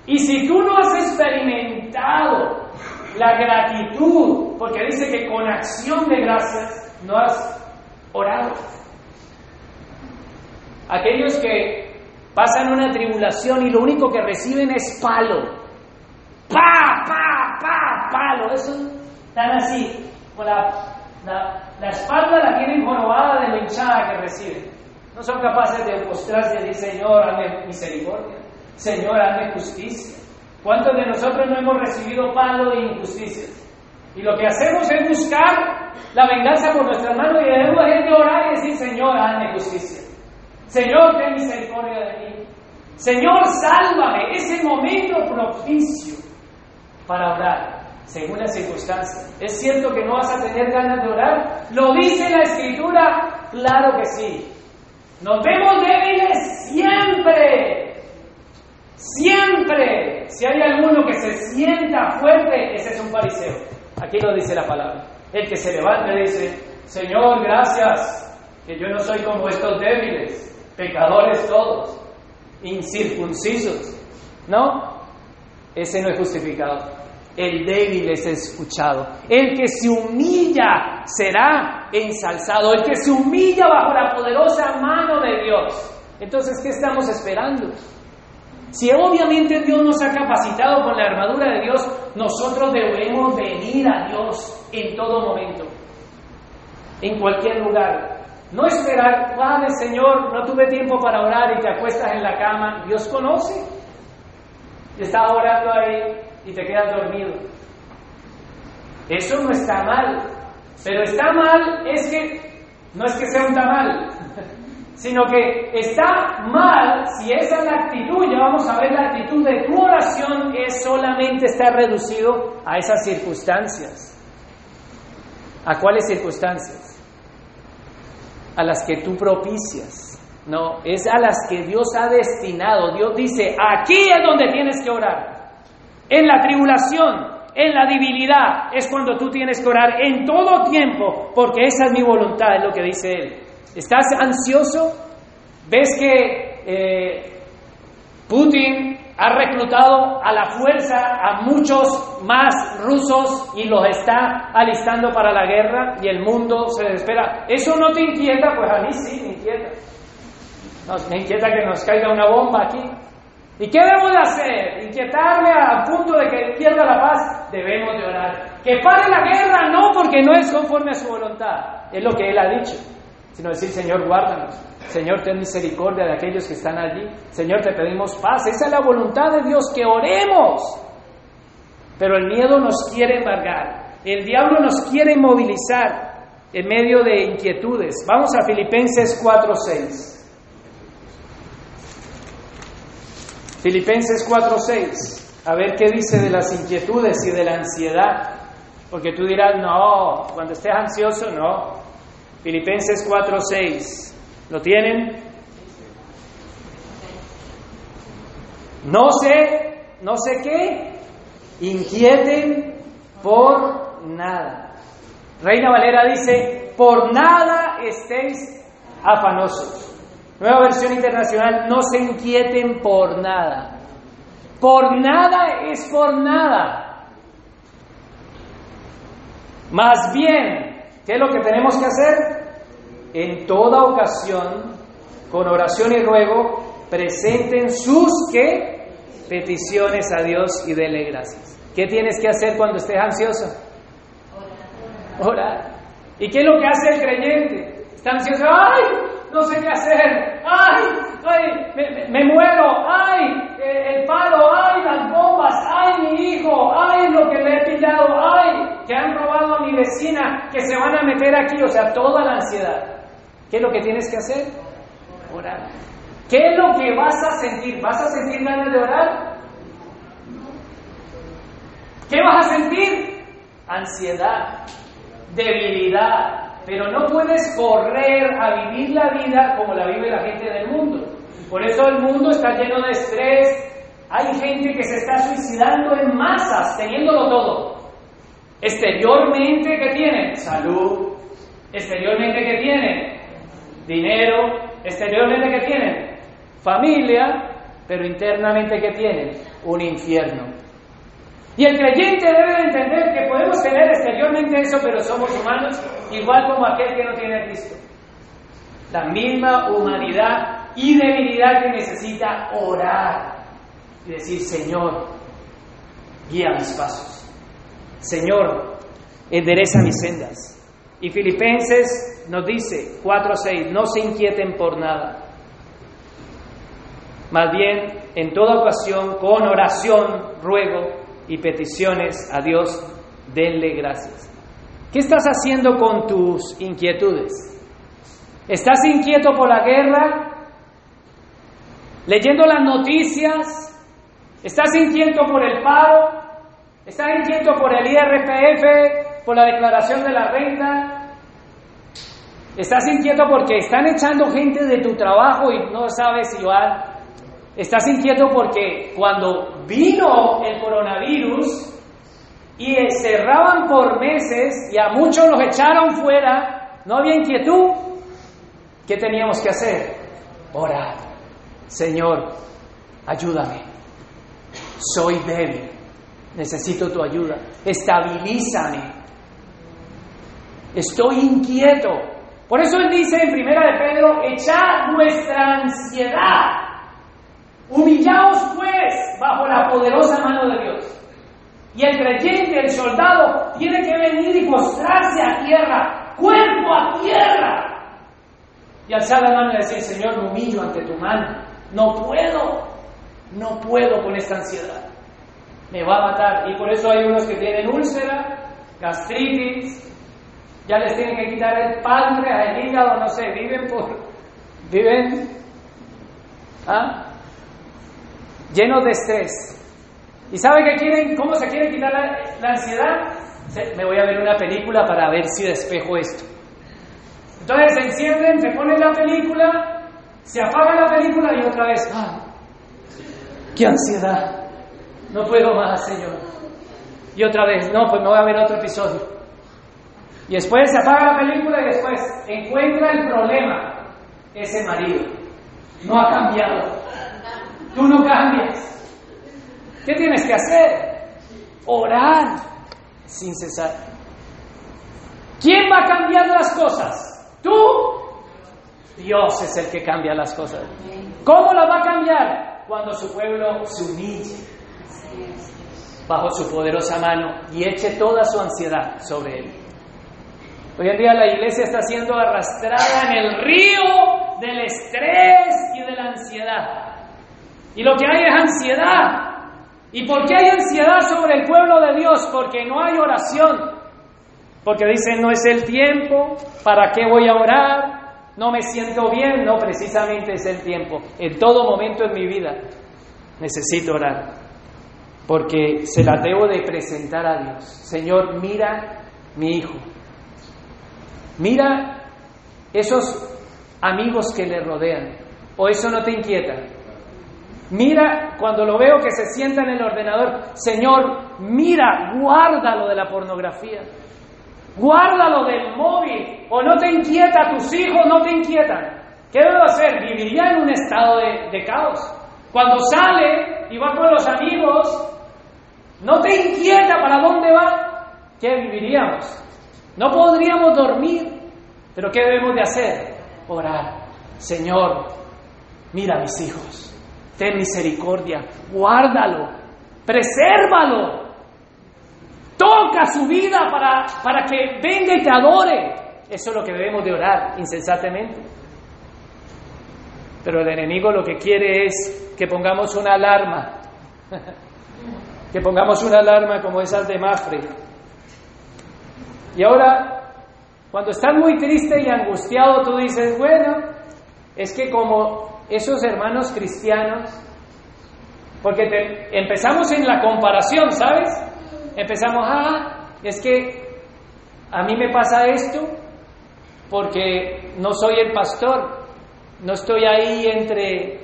Y si tú no has experimentado la gratitud, porque dice que con acción de gracias no has orado. Aquellos que pasan una tribulación y lo único que reciben es palo. Pa, pa, pa, palo. Eso están así, con la, la, espalda la tienen jorobada de la hinchada que reciben. No son capaces de postrarse y decir, Señor, hazme misericordia. Señor, hazme justicia. ¿Cuántos de nosotros no hemos recibido palo e injusticias? Y lo que hacemos es buscar la venganza por nuestras manos y debemos de orar y decir, Señor, hazme justicia. Señor, ten misericordia de mí. Señor, sálvame. Es el momento propicio para orar, según las circunstancias. ¿Es cierto que no vas a tener ganas de orar? ¿Lo dice la Escritura? Claro que sí. Nos vemos débiles siempre. Siempre, si hay alguno que se sienta fuerte, ese es un fariseo. Aquí lo dice la palabra. El que se levanta y dice, Señor, gracias, que yo no soy como estos débiles, pecadores todos, incircuncisos. No, ese no es justificado. El débil es escuchado. El que se humilla será ensalzado. El que se humilla bajo la poderosa mano de Dios. Entonces, ¿qué estamos esperando? Si obviamente Dios nos ha capacitado con la armadura de Dios, nosotros debemos venir a Dios en todo momento, en cualquier lugar. No esperar, Padre Señor, no tuve tiempo para orar y te acuestas en la cama. Dios conoce. Y estás orando ahí y te quedas dormido. Eso no está mal. Pero está mal es que no es que sea un tamal, sino que está mal si esa es la actitud, ya vamos a ver la actitud de tu oración es solamente estar reducido a esas circunstancias. ¿A cuáles circunstancias? A las que tú propicias. No, es a las que Dios ha destinado. Dios dice, aquí es donde tienes que orar. En la tribulación, en la debilidad, es cuando tú tienes que orar en todo tiempo, porque esa es mi voluntad, es lo que dice Él. ¿Estás ansioso? ¿Ves que eh, Putin ha reclutado a la fuerza a muchos más rusos y los está alistando para la guerra y el mundo se desespera? ¿Eso no te inquieta? Pues a mí sí me inquieta. me inquieta que nos caiga una bomba aquí. ¿Y qué debemos de hacer? ¿Inquietarle a punto de que pierda la paz? Debemos de orar. Que pare la guerra, no, porque no es conforme a su voluntad. Es lo que él ha dicho sino decir, Señor, guárdanos. Señor, ten misericordia de aquellos que están allí. Señor, te pedimos paz. Esa es la voluntad de Dios, que oremos. Pero el miedo nos quiere embargar. El diablo nos quiere inmovilizar en medio de inquietudes. Vamos a Filipenses 4.6. Filipenses 4.6. A ver qué dice de las inquietudes y de la ansiedad. Porque tú dirás, no, cuando estés ansioso, no. Filipenses 4:6. ¿Lo tienen? No sé, no sé qué, inquieten por nada. Reina Valera dice, por nada estéis afanosos. Nueva versión internacional, no se inquieten por nada. Por nada es por nada. Más bien, ¿Qué es lo que tenemos que hacer? En toda ocasión, con oración y ruego, presenten sus ¿qué? peticiones a Dios y dele gracias. ¿Qué tienes que hacer cuando estés ansioso? Orar. ¿Y qué es lo que hace el creyente? Está ansioso, ¡ay! No sé qué hacer, ¡ay! ay me, me, muero, ¡ay! Eh, el palo, ¡ay! Las bombas, ¡ay! Mi hijo, ¡ay! Lo que le he pillado, ¡ay! Que han robado a mi vecina, que se van a meter aquí, o sea, toda la ansiedad. ¿Qué es lo que tienes que hacer? Orar. ¿Qué es lo que vas a sentir? ¿Vas a sentir ganas de orar? ¿Qué vas a sentir? Ansiedad, debilidad, pero no puedes correr a vivir la vida como la vive la gente del mundo. Por eso el mundo está lleno de estrés. Hay gente que se está suicidando en masas, teniéndolo todo. Exteriormente, ¿qué tienen? Salud. Exteriormente, ¿qué tienen? Dinero. Exteriormente, ¿qué tienen? Familia. Pero internamente, ¿qué tienen? Un infierno. Y el creyente debe de entender que podemos tener exteriormente eso, pero somos humanos, igual como aquel que no tiene Cristo. La misma humanidad y debilidad que necesita orar y decir, Señor, guía mis pasos. Señor, endereza mis sendas. Y Filipenses nos dice 4:6, no se inquieten por nada. Más bien, en toda ocasión, con oración, ruego y peticiones a Dios, denle gracias. ¿Qué estás haciendo con tus inquietudes? ¿Estás inquieto por la guerra? ¿Leyendo las noticias? ¿Estás inquieto por el paro? ¿Estás inquieto por el IRPF? ¿Por la declaración de la renta? ¿Estás inquieto porque están echando gente de tu trabajo y no sabes si va Estás inquieto porque cuando vino el coronavirus y cerraban por meses y a muchos los echaron fuera, no había inquietud. ¿Qué teníamos que hacer? Orar. Señor, ayúdame. Soy débil. Necesito tu ayuda. Estabilízame. Estoy inquieto. Por eso él dice en primera de Pedro, echad nuestra ansiedad Humillaos pues bajo la poderosa mano de Dios. Y el creyente, el soldado, tiene que venir y postrarse a tierra, cuerpo a tierra. Y alzar la mano y decir, Señor, me humillo ante tu mano. No puedo, no puedo con esta ansiedad. Me va a matar. Y por eso hay unos que tienen úlcera, gastritis, ya les tienen que quitar el páncreas, el hígado, no sé, viven por... Viven... ¿Ah? llenos de estrés. ¿Y sabe qué quieren? ¿Cómo se quiere quitar la, ansiedad? me voy a ver una película para ver si despejo esto. Entonces se encienden, se ponen la película, se apaga la película y otra vez, ¡ah! ¡Qué ansiedad! No puedo más, Señor. Y otra vez, no, pues me voy a ver otro episodio. Y después se apaga la película y después encuentra el problema, ese marido. No ha cambiado. Tú no cambias. ¿Qué tienes que hacer? Orar sin cesar. ¿Quién va a cambiar las cosas? ¿Tú? Dios es el que cambia las cosas. ¿Cómo las va a cambiar? Cuando su pueblo se humille bajo su poderosa mano y eche toda su ansiedad sobre él. Hoy en día la iglesia está siendo arrastrada en el río del estrés y de la ansiedad. Y lo que hay es ansiedad. ¿Y por qué hay ansiedad sobre el pueblo de Dios? Porque no hay oración. Porque dicen, no es el tiempo, ¿para qué voy a orar? No me siento bien. No, precisamente es el tiempo. En todo momento en mi vida necesito orar. Porque se la debo de presentar a Dios. Señor, mira mi hijo. Mira esos amigos que le rodean. ¿O eso no te inquieta? Mira, cuando lo veo que se sienta en el ordenador, Señor, mira, guárdalo de la pornografía. Guárdalo del móvil. O no te inquieta, tus hijos no te inquietan. ¿Qué debo hacer? Viviría en un estado de, de caos. Cuando sale y va con los amigos, no te inquieta para dónde va. ¿Qué viviríamos? No podríamos dormir. Pero ¿qué debemos de hacer? Orar. Señor, mira a mis hijos ten misericordia, guárdalo, presérvalo, toca su vida para, para que venga y te adore. Eso es lo que debemos de orar insensatemente. Pero el enemigo lo que quiere es que pongamos una alarma, que pongamos una alarma como esas de Mafre. Y ahora, cuando estás muy triste y angustiado, tú dices, bueno, es que como esos hermanos cristianos, porque empezamos en la comparación, ¿sabes? Empezamos, ah, es que a mí me pasa esto porque no soy el pastor, no estoy ahí entre,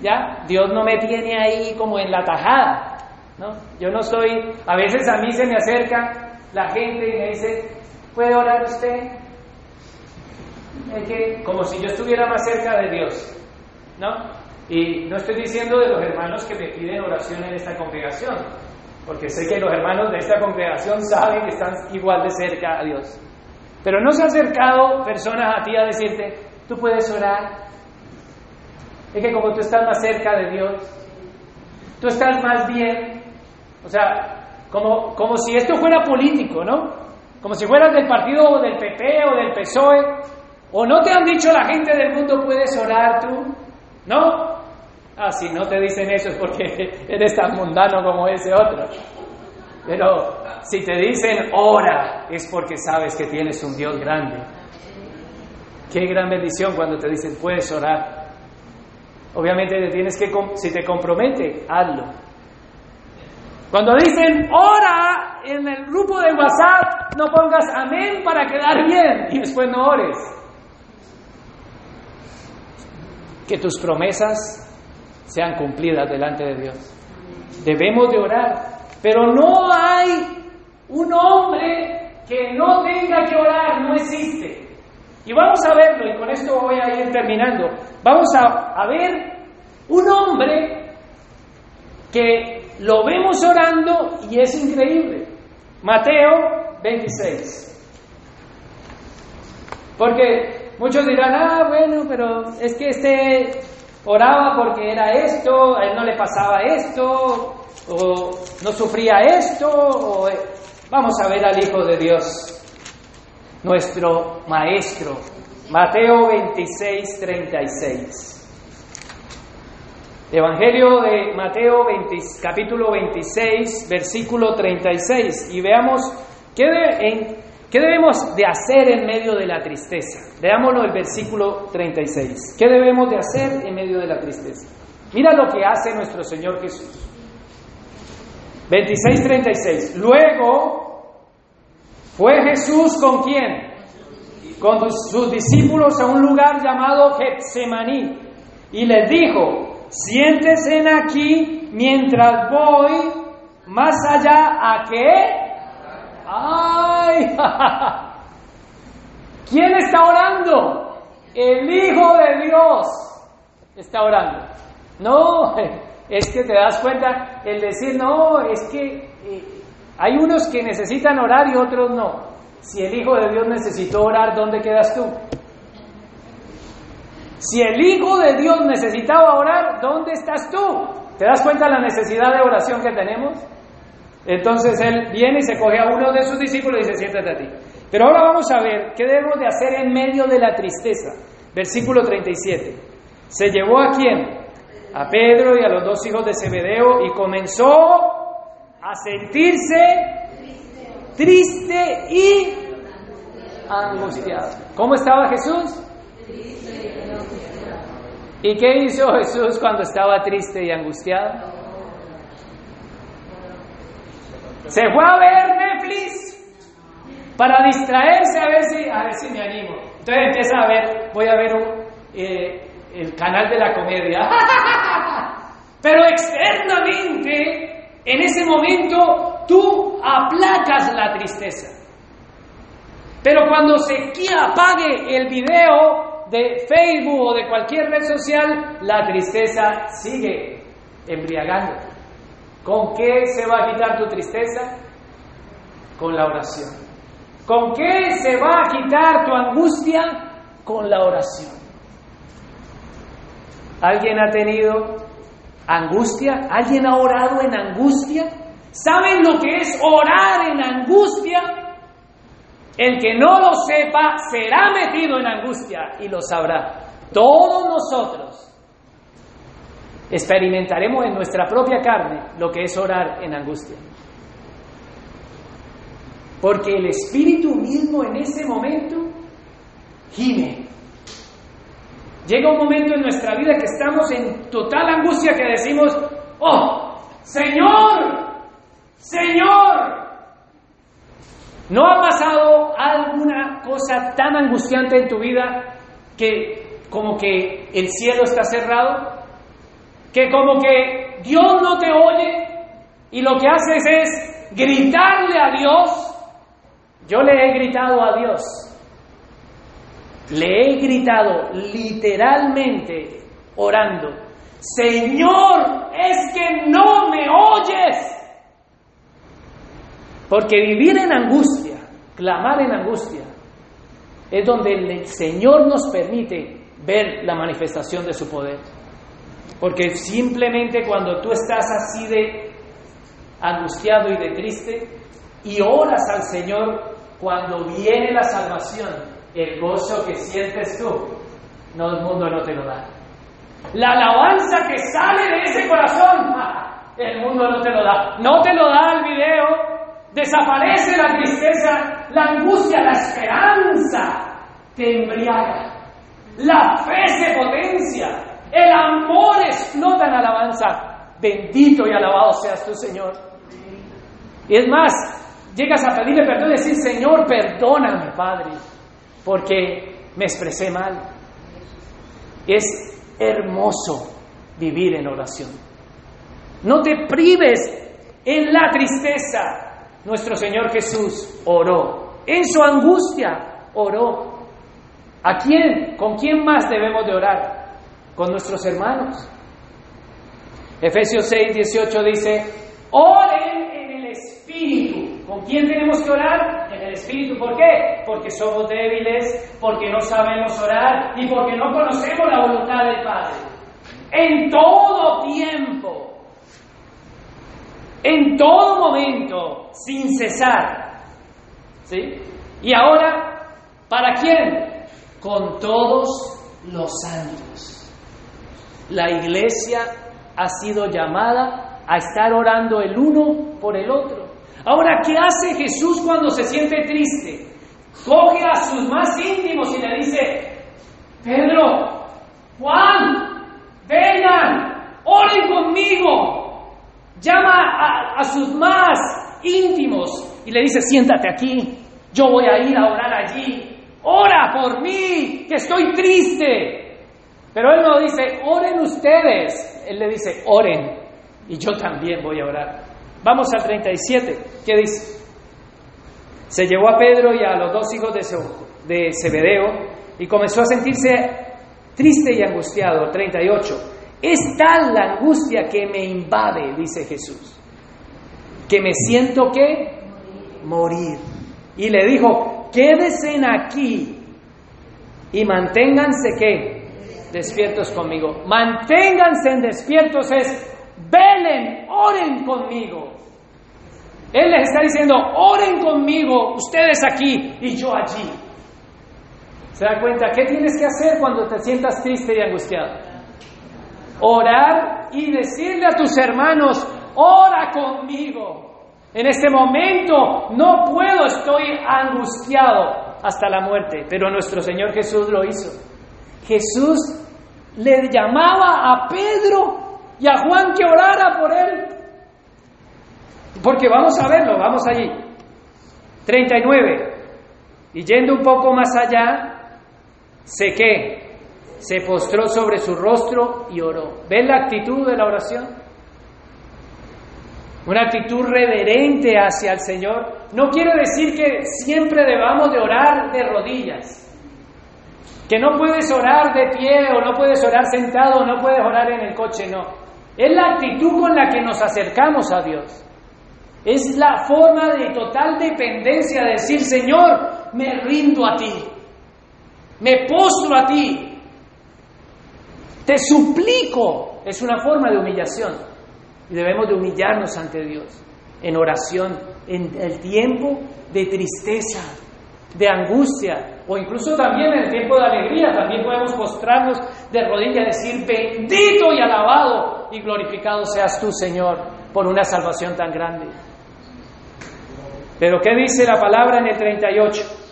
¿ya? Dios no me tiene ahí como en la tajada, ¿no? Yo no estoy, a veces a mí se me acerca la gente y me dice, ¿puede orar usted? Es que, como si yo estuviera más cerca de Dios, ¿no? Y no estoy diciendo de los hermanos que me piden oración en esta congregación, porque sé que los hermanos de esta congregación saben que están igual de cerca a Dios. Pero no se han acercado personas a ti a decirte, tú puedes orar. Es que como tú estás más cerca de Dios, tú estás más bien, o sea, como, como si esto fuera político, ¿no? Como si fueras del partido del PP o del PSOE, o no te han dicho la gente del mundo puedes orar tú, ¿no? Ah, si no te dicen eso es porque eres tan mundano como ese otro. Pero si te dicen ora, es porque sabes que tienes un Dios grande. Qué gran bendición cuando te dicen puedes orar. Obviamente te tienes que, si te compromete, hazlo. Cuando dicen ora en el grupo de WhatsApp, no pongas amén para quedar bien y después no ores. Que tus promesas sean cumplidas delante de Dios. Debemos de orar, pero no hay un hombre que no tenga que orar, no existe. Y vamos a verlo, y con esto voy a ir terminando. Vamos a, a ver un hombre que lo vemos orando y es increíble. Mateo 26. Porque muchos dirán, ah, bueno, pero es que este oraba porque era esto, a él no le pasaba esto, o no sufría esto, o vamos a ver al Hijo de Dios, nuestro Maestro, Mateo 26, 36. Evangelio de Mateo capítulo 26, versículo 36, y veamos qué, en, qué debemos de hacer en medio de la tristeza. Veámoslo el versículo 36. ¿Qué debemos de hacer en medio de la tristeza? Mira lo que hace nuestro Señor Jesús. 26:36. Luego fue Jesús con quién? Con sus discípulos a un lugar llamado Getsemaní y les dijo, siéntese aquí mientras voy más allá a qué? ¡Ay! ¿Quién está orando? El Hijo de Dios está orando. No, es que te das cuenta, el decir, no, es que eh, hay unos que necesitan orar y otros no. Si el Hijo de Dios necesitó orar, ¿dónde quedas tú? Si el Hijo de Dios necesitaba orar, ¿dónde estás tú? ¿Te das cuenta la necesidad de oración que tenemos? Entonces él viene y se coge a uno de sus discípulos y dice, siéntate a ti. Pero ahora vamos a ver qué debemos de hacer en medio de la tristeza. Versículo 37. ¿Se llevó a quién? a Pedro y a los dos hijos de Zebedeo y comenzó a sentirse triste y angustiado. ¿Cómo estaba Jesús? ¿Y qué hizo Jesús cuando estaba triste y angustiado? Se fue a ver Netflix para distraerse a ver si, a ver si me animo. Entonces empieza a ver, voy a ver eh, el canal de la comedia. Pero externamente, en ese momento, tú aplacas la tristeza. Pero cuando se apague el video de Facebook o de cualquier red social, la tristeza sigue embriagando. ¿Con qué se va a quitar tu tristeza? Con la oración. ¿Con qué se va a quitar tu angustia? Con la oración. ¿Alguien ha tenido angustia? ¿Alguien ha orado en angustia? ¿Saben lo que es orar en angustia? El que no lo sepa será metido en angustia y lo sabrá. Todos nosotros experimentaremos en nuestra propia carne lo que es orar en angustia. Porque el Espíritu mismo en ese momento gime Llega un momento en nuestra vida que estamos en total angustia que decimos, oh, Señor, Señor. ¿No ha pasado alguna cosa tan angustiante en tu vida que como que el cielo está cerrado? Que como que Dios no te oye y lo que haces es gritarle a Dios. Yo le he gritado a Dios. Le he gritado literalmente orando. Señor, es que no me oyes. Porque vivir en angustia, clamar en angustia, es donde el Señor nos permite ver la manifestación de su poder. Porque simplemente cuando tú estás así de angustiado y de triste y oras al Señor, cuando viene la salvación, el gozo que sientes tú, no el mundo no te lo da. La alabanza que sale de ese corazón, el mundo no te lo da. No te lo da el video, Desaparece la tristeza, la angustia, la esperanza te embriaga. La fe se potencia, el amor explota en alabanza. Bendito y alabado seas tú, Señor. Y es más, llegas a pedirle perdón y decir, Señor, perdóname, Padre, porque me expresé mal. Es hermoso vivir en oración. No te prives en la tristeza, nuestro Señor Jesús oró. En su angustia oró. ¿A quién? ¿Con quién más debemos de orar? Con nuestros hermanos. Efesios 6, 18 dice, oren en el Espíritu. ¿Con quién tenemos que orar? En el Espíritu. ¿Por qué? Porque somos débiles, porque no sabemos orar y porque no conocemos la voluntad del Padre. En todo tiempo en todo momento, sin cesar. ¿Sí? Y ahora, ¿para quién? Con todos los santos. La iglesia ha sido llamada a estar orando el uno por el otro. Ahora, ¿qué hace Jesús cuando se siente triste? Coge a sus más íntimos y le dice, Pedro, Juan, vengan, oren conmigo, llama a, sus más íntimos y le dice, siéntate aquí, yo voy a ir a orar allí, ora por mí, que estoy triste. Pero él no dice, oren ustedes, él le dice, oren, y yo también voy a orar. Vamos al 37, ¿qué dice? Se llevó a Pedro y a los dos hijos de, de Zebedeo y comenzó a sentirse triste y angustiado. 38. Es tal la angustia que me invade, dice Jesús, que me siento que morir. Y le dijo, quédense aquí y manténganse que despiertos conmigo. Manténganse en despiertos es, velen, oren conmigo. Él les está diciendo, oren conmigo, ustedes aquí y yo allí. ¿Se da cuenta? ¿Qué tienes que hacer cuando te sientas triste y angustiado? Orar y decirle a tus hermanos, ora conmigo. En este momento no puedo, estoy angustiado hasta la muerte, pero nuestro Señor Jesús lo hizo. Jesús le llamaba a Pedro y a Juan que orara por él. Porque vamos a verlo, vamos allí. 39. Y yendo un poco más allá, sé que se postró sobre su rostro y oró. ¿Ven la actitud de la oración? Una actitud reverente hacia el Señor. No quiere decir que siempre debamos de orar de rodillas. Que no puedes orar de pie o no puedes orar sentado o no puedes orar en el coche, no. Es la actitud con la que nos acercamos a Dios. Es la forma de total dependencia de decir, Señor, me rindo a ti. Me postro a ti. Te suplico. Es una forma de humillación. Y debemos de humillarnos ante Dios en oración, en el tiempo de tristeza, de angustia, o incluso también en el tiempo de alegría. También podemos postrarnos de rodillas y decir, bendito y alabado y glorificado seas tú, Señor, por una salvación tan grande. Pero ¿qué dice la palabra en el 38?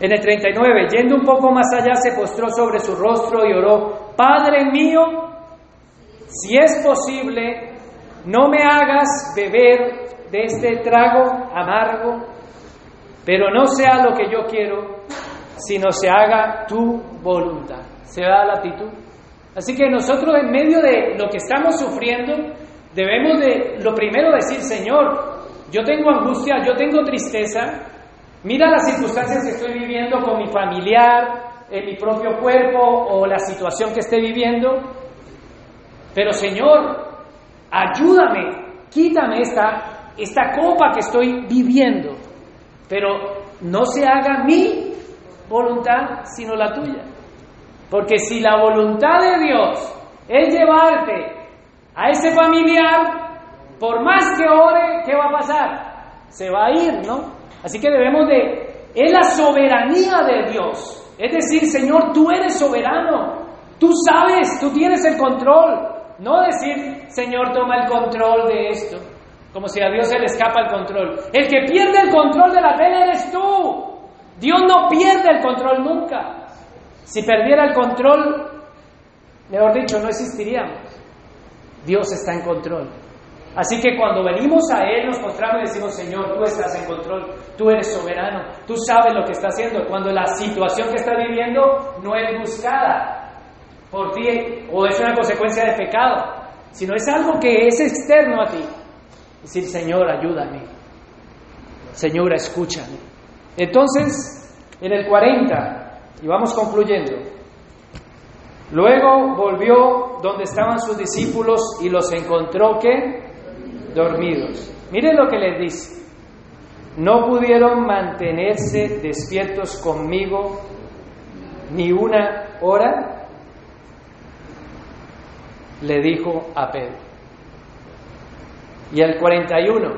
En el 39, yendo un poco más allá, se postró sobre su rostro y oró, Padre mío, si es posible, no me hagas beber de este trago amargo, pero no sea lo que yo quiero, sino se haga tu voluntad. Se da la actitud. Así que nosotros en medio de lo que estamos sufriendo, debemos de, lo primero decir, Señor, yo tengo angustia, yo tengo tristeza, mira las circunstancias que estoy viviendo con mi familiar, en mi propio cuerpo o la situación que esté viviendo, pero Señor, ayúdame, quítame esta, esta copa que estoy viviendo, pero no se haga mi voluntad, sino la tuya. Porque si la voluntad de Dios es llevarte a ese familiar, por más que ore, ¿qué va a pasar? Se va a ir, ¿no? Así que debemos de... Es la soberanía de Dios. Es decir, Señor, tú eres soberano. Tú sabes, tú tienes el control. No decir, Señor, toma el control de esto. Como si a Dios se le escapa el control. El que pierde el control de la tele eres tú. Dios no pierde el control nunca. Si perdiera el control, mejor dicho, no existiríamos. Dios está en control. Así que cuando venimos a Él nos mostramos y decimos, Señor, tú estás en control, tú eres soberano, tú sabes lo que está haciendo. Cuando la situación que está viviendo no es buscada por ti o es una consecuencia de pecado, sino es algo que es externo a ti. Decir, Señor, ayúdame. Señor, escúchame. Entonces, en el 40, y vamos concluyendo, luego volvió donde estaban sus discípulos y los encontró que dormidos. Miren lo que les dice. No pudieron mantenerse despiertos conmigo ni una hora, le dijo a Pedro. Y al 41,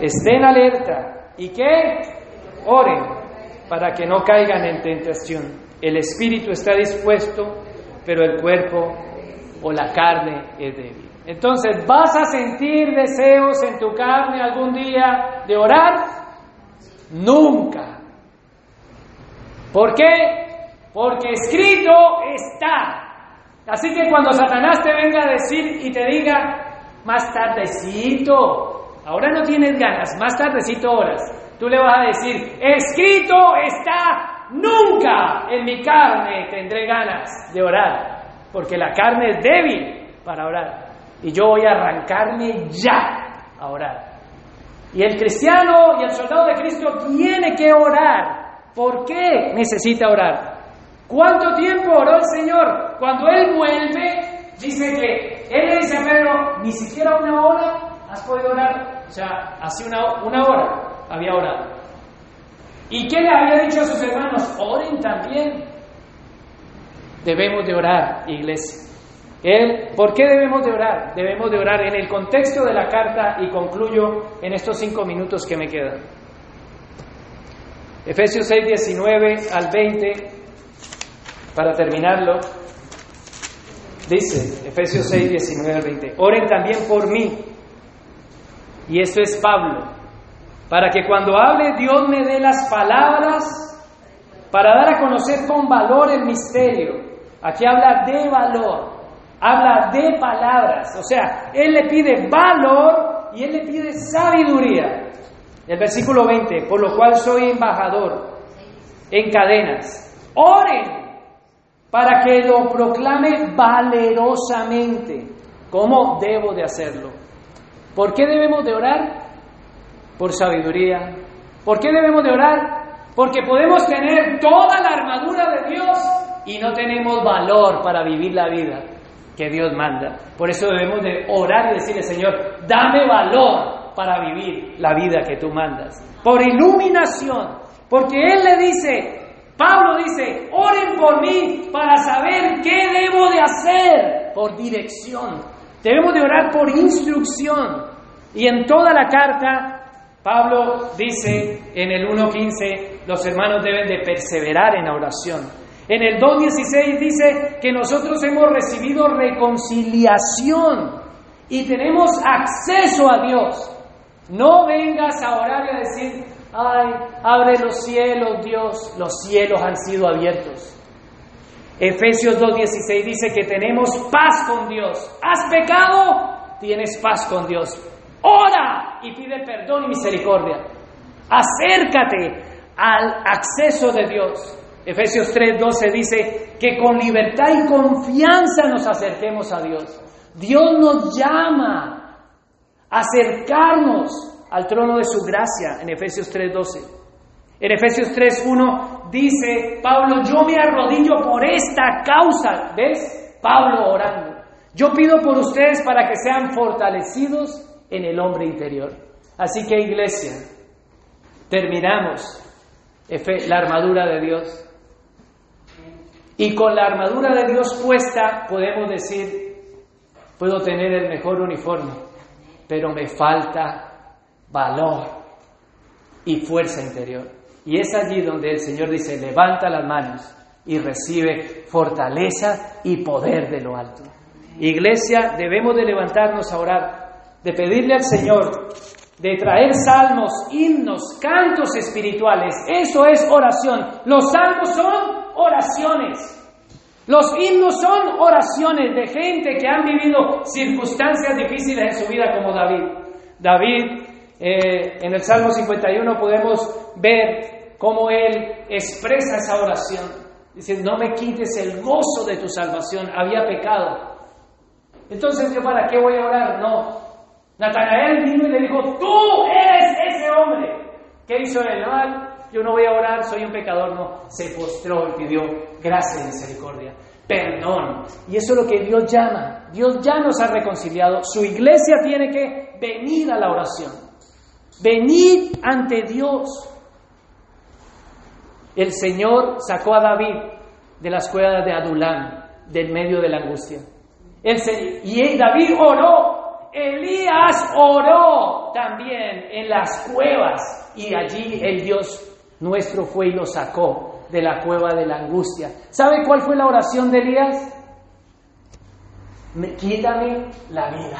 estén alerta y que oren para que no caigan en tentación. El espíritu está dispuesto, pero el cuerpo o la carne es débil. Entonces, ¿vas a sentir deseos en tu carne algún día de orar? Nunca. ¿Por qué? Porque escrito está. Así que cuando Satanás te venga a decir y te diga, más tardecito, ahora no tienes ganas, más tardecito horas, tú le vas a decir, escrito está, nunca en mi carne tendré ganas de orar, porque la carne es débil para orar. Y yo voy a arrancarme ya a orar. Y el cristiano y el soldado de Cristo tiene que orar. ¿Por qué necesita orar? ¿Cuánto tiempo oró el Señor? Cuando Él vuelve, dice que Él le dice a Pedro, ni siquiera una hora has podido orar. O sea, hace una, una hora había orado. ¿Y qué le había dicho a sus hermanos? Oren también. Debemos de orar, iglesia. ¿Por qué debemos de orar? Debemos de orar en el contexto de la carta y concluyo en estos cinco minutos que me quedan. Efesios 6, 19 al 20, para terminarlo, dice Efesios 6, 19 al 20, oren también por mí, y esto es Pablo, para que cuando hable Dios me dé las palabras para dar a conocer con valor el misterio. Aquí habla de valor, habla de palabras, o sea, Él le pide valor y Él le pide sabiduría. El versículo 20, por lo cual soy embajador en cadenas. Oren para que lo proclame valerosamente. ¿Cómo debo de hacerlo? ¿Por qué debemos de orar? Por sabiduría. ¿Por qué debemos de orar? Porque podemos tener toda la armadura de Dios y no tenemos valor para vivir la vida que Dios manda. Por eso debemos de orar y decirle, Señor, dame valor para vivir la vida que tú mandas. Por iluminación. Porque Él le dice, Pablo dice, oren por mí para saber qué debo de hacer. Por dirección. Debemos de orar por instrucción. Y en toda la carta, Pablo dice en el 1.15, los hermanos deben de perseverar en la oración. En el 2.16 dice que nosotros hemos recibido reconciliación y tenemos acceso a Dios. No vengas a orar y a decir, ay, abre los cielos, Dios, los cielos han sido abiertos. Efesios 2.16 dice que tenemos paz con Dios. ¿Has pecado? tienes paz con Dios. Ora y pide perdón y misericordia. Acércate al acceso de Dios. Efesios 3:12 dice que con libertad y confianza nos acerquemos a Dios. Dios nos llama a acercarnos al trono de su gracia en Efesios 3:12. En Efesios 3:1 dice Pablo, yo me arrodillo por esta causa. ¿Ves? Pablo orando. Yo pido por ustedes para que sean fortalecidos en el hombre interior. Así que iglesia, terminamos la armadura de Dios. Y con la armadura de Dios puesta podemos decir, puedo tener el mejor uniforme, pero me falta valor y fuerza interior. Y es allí donde el Señor dice, levanta las manos y recibe fortaleza y poder de lo alto. Iglesia, debemos de levantarnos a orar, de pedirle al Señor, de traer salmos, himnos, cantos espirituales. Eso es oración. Los salmos son oraciones. Los himnos son oraciones de gente que han vivido circunstancias difíciles en su vida como David. David, eh, en el Salmo 51 podemos ver cómo él expresa esa oración. Dice, no me quites el gozo de tu salvación, había pecado. Entonces, ¿yo para qué voy a orar? No. Natanael vino y le dijo, tú eres ese hombre. ¿Qué hizo él? Yo no voy a orar, soy un pecador. No, se postró y pidió gracia y misericordia, perdón. Y eso es lo que Dios llama. Dios ya nos ha reconciliado. Su iglesia tiene que venir a la oración. Venir ante Dios. El Señor sacó a David de las cuevas de Adulán, del medio de la angustia y David oró, Elías oró también en las cuevas y allí el Dios nuestro fue y lo sacó de la cueva de la angustia. ¿Sabe cuál fue la oración de Elías? quítame la vida.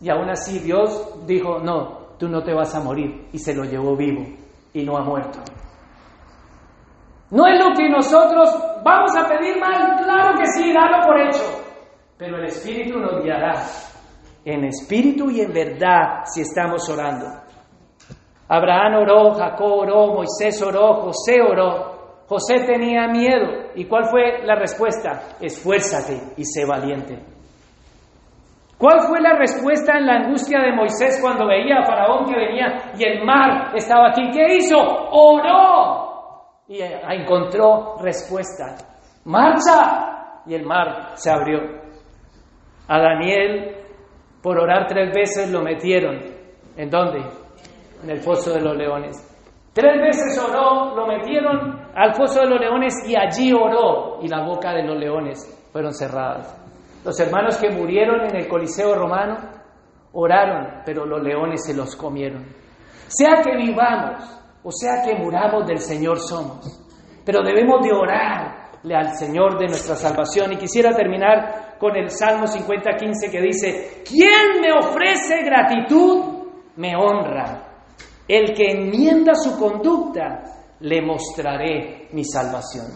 Y aún así Dios dijo, no, tú no te vas a morir. Y se lo llevó vivo y no ha muerto. No es lo que nosotros vamos a pedir mal, claro que sí, dalo por hecho. Pero el Espíritu nos guiará en espíritu y en verdad si estamos orando. Abraham oró, Jacob oró, Moisés oró, José oró. José tenía miedo. ¿Y cuál fue la respuesta? Esfuérzate y sé valiente. ¿Cuál fue la respuesta en la angustia de Moisés cuando veía a Faraón que venía y el mar estaba aquí? ¿Qué hizo? Oró y encontró respuesta. ¡Marcha! Y el mar se abrió. A Daniel, por orar tres veces, lo metieron. ¿En dónde? En el foso de los leones. Tres veces oró, lo metieron al foso de los leones y allí oró y la boca de los leones fueron cerradas. Los hermanos que murieron en el Coliseo romano oraron, pero los leones se los comieron. Sea que vivamos o sea que muramos del Señor somos. Pero debemos de orarle al Señor de nuestra salvación. Y quisiera terminar con el Salmo 50:15 que dice, ¿quién me ofrece gratitud? Me honra. El que enmienda su conducta, le mostraré mi salvación.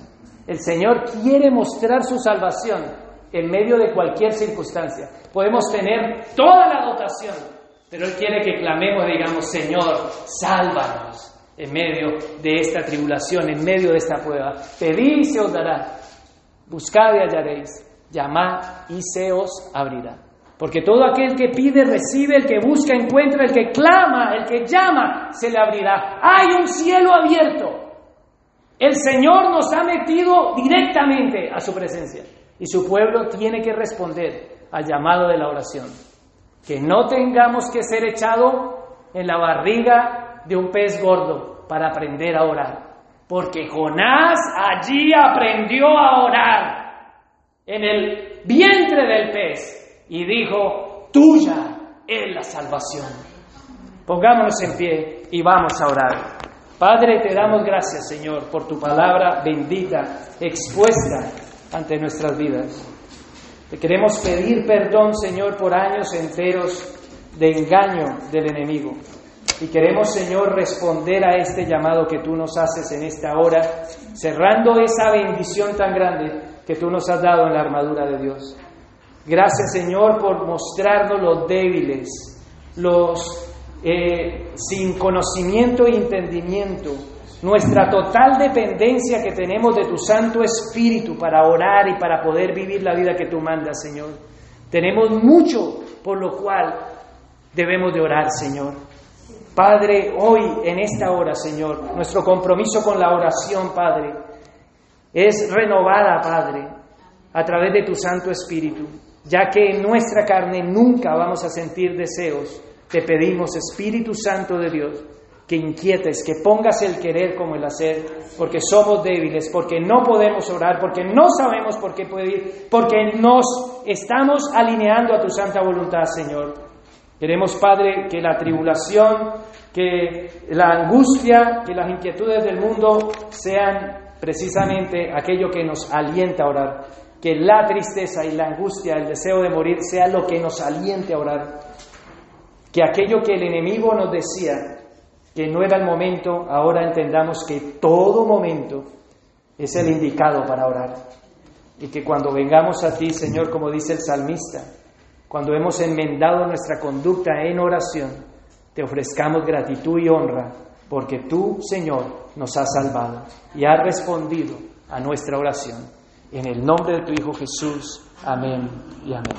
El Señor quiere mostrar su salvación en medio de cualquier circunstancia. Podemos tener toda la dotación, pero Él quiere que clamemos digamos, Señor, sálvanos en medio de esta tribulación, en medio de esta prueba. Pedid y se os dará, buscad y hallaréis, llamad y se os abrirá. Porque todo aquel que pide recibe, el que busca encuentra, el que clama, el que llama, se le abrirá. Hay un cielo abierto. El Señor nos ha metido directamente a su presencia y su pueblo tiene que responder al llamado de la oración. Que no tengamos que ser echado en la barriga de un pez gordo para aprender a orar. Porque Jonás allí aprendió a orar en el vientre del pez y dijo, tuya es la salvación. Pongámonos en pie y vamos a orar. Padre, te damos gracias, Señor, por tu palabra bendita, expuesta ante nuestras vidas. Te queremos pedir perdón, Señor, por años enteros de engaño del enemigo. Y queremos, Señor, responder a este llamado que tú nos haces en esta hora, cerrando esa bendición tan grande que tú nos has dado en la armadura de Dios. Gracias Señor por mostrarnos los débiles, los eh, sin conocimiento e entendimiento, nuestra total dependencia que tenemos de tu Santo Espíritu para orar y para poder vivir la vida que tú mandas, Señor. Tenemos mucho por lo cual debemos de orar, Señor. Padre, hoy en esta hora, Señor, nuestro compromiso con la oración, Padre, es renovada, Padre, a través de tu Santo Espíritu, ya que en nuestra carne nunca vamos a sentir deseos. Te pedimos, Espíritu Santo de Dios, que inquietes, que pongas el querer como el hacer, porque somos débiles, porque no podemos orar, porque no sabemos por qué pedir, porque nos estamos alineando a tu santa voluntad, Señor. Queremos, Padre, que la tribulación, que la angustia, que las inquietudes del mundo sean precisamente aquello que nos alienta a orar. Que la tristeza y la angustia, el deseo de morir, sea lo que nos aliente a orar. Que aquello que el enemigo nos decía, que no era el momento, ahora entendamos que todo momento es el indicado para orar. Y que cuando vengamos a ti, Señor, como dice el salmista, cuando hemos enmendado nuestra conducta en oración, te ofrezcamos gratitud y honra, porque tú, Señor, nos has salvado y has respondido a nuestra oración. En el nombre de tu Hijo Jesús, amén y amén.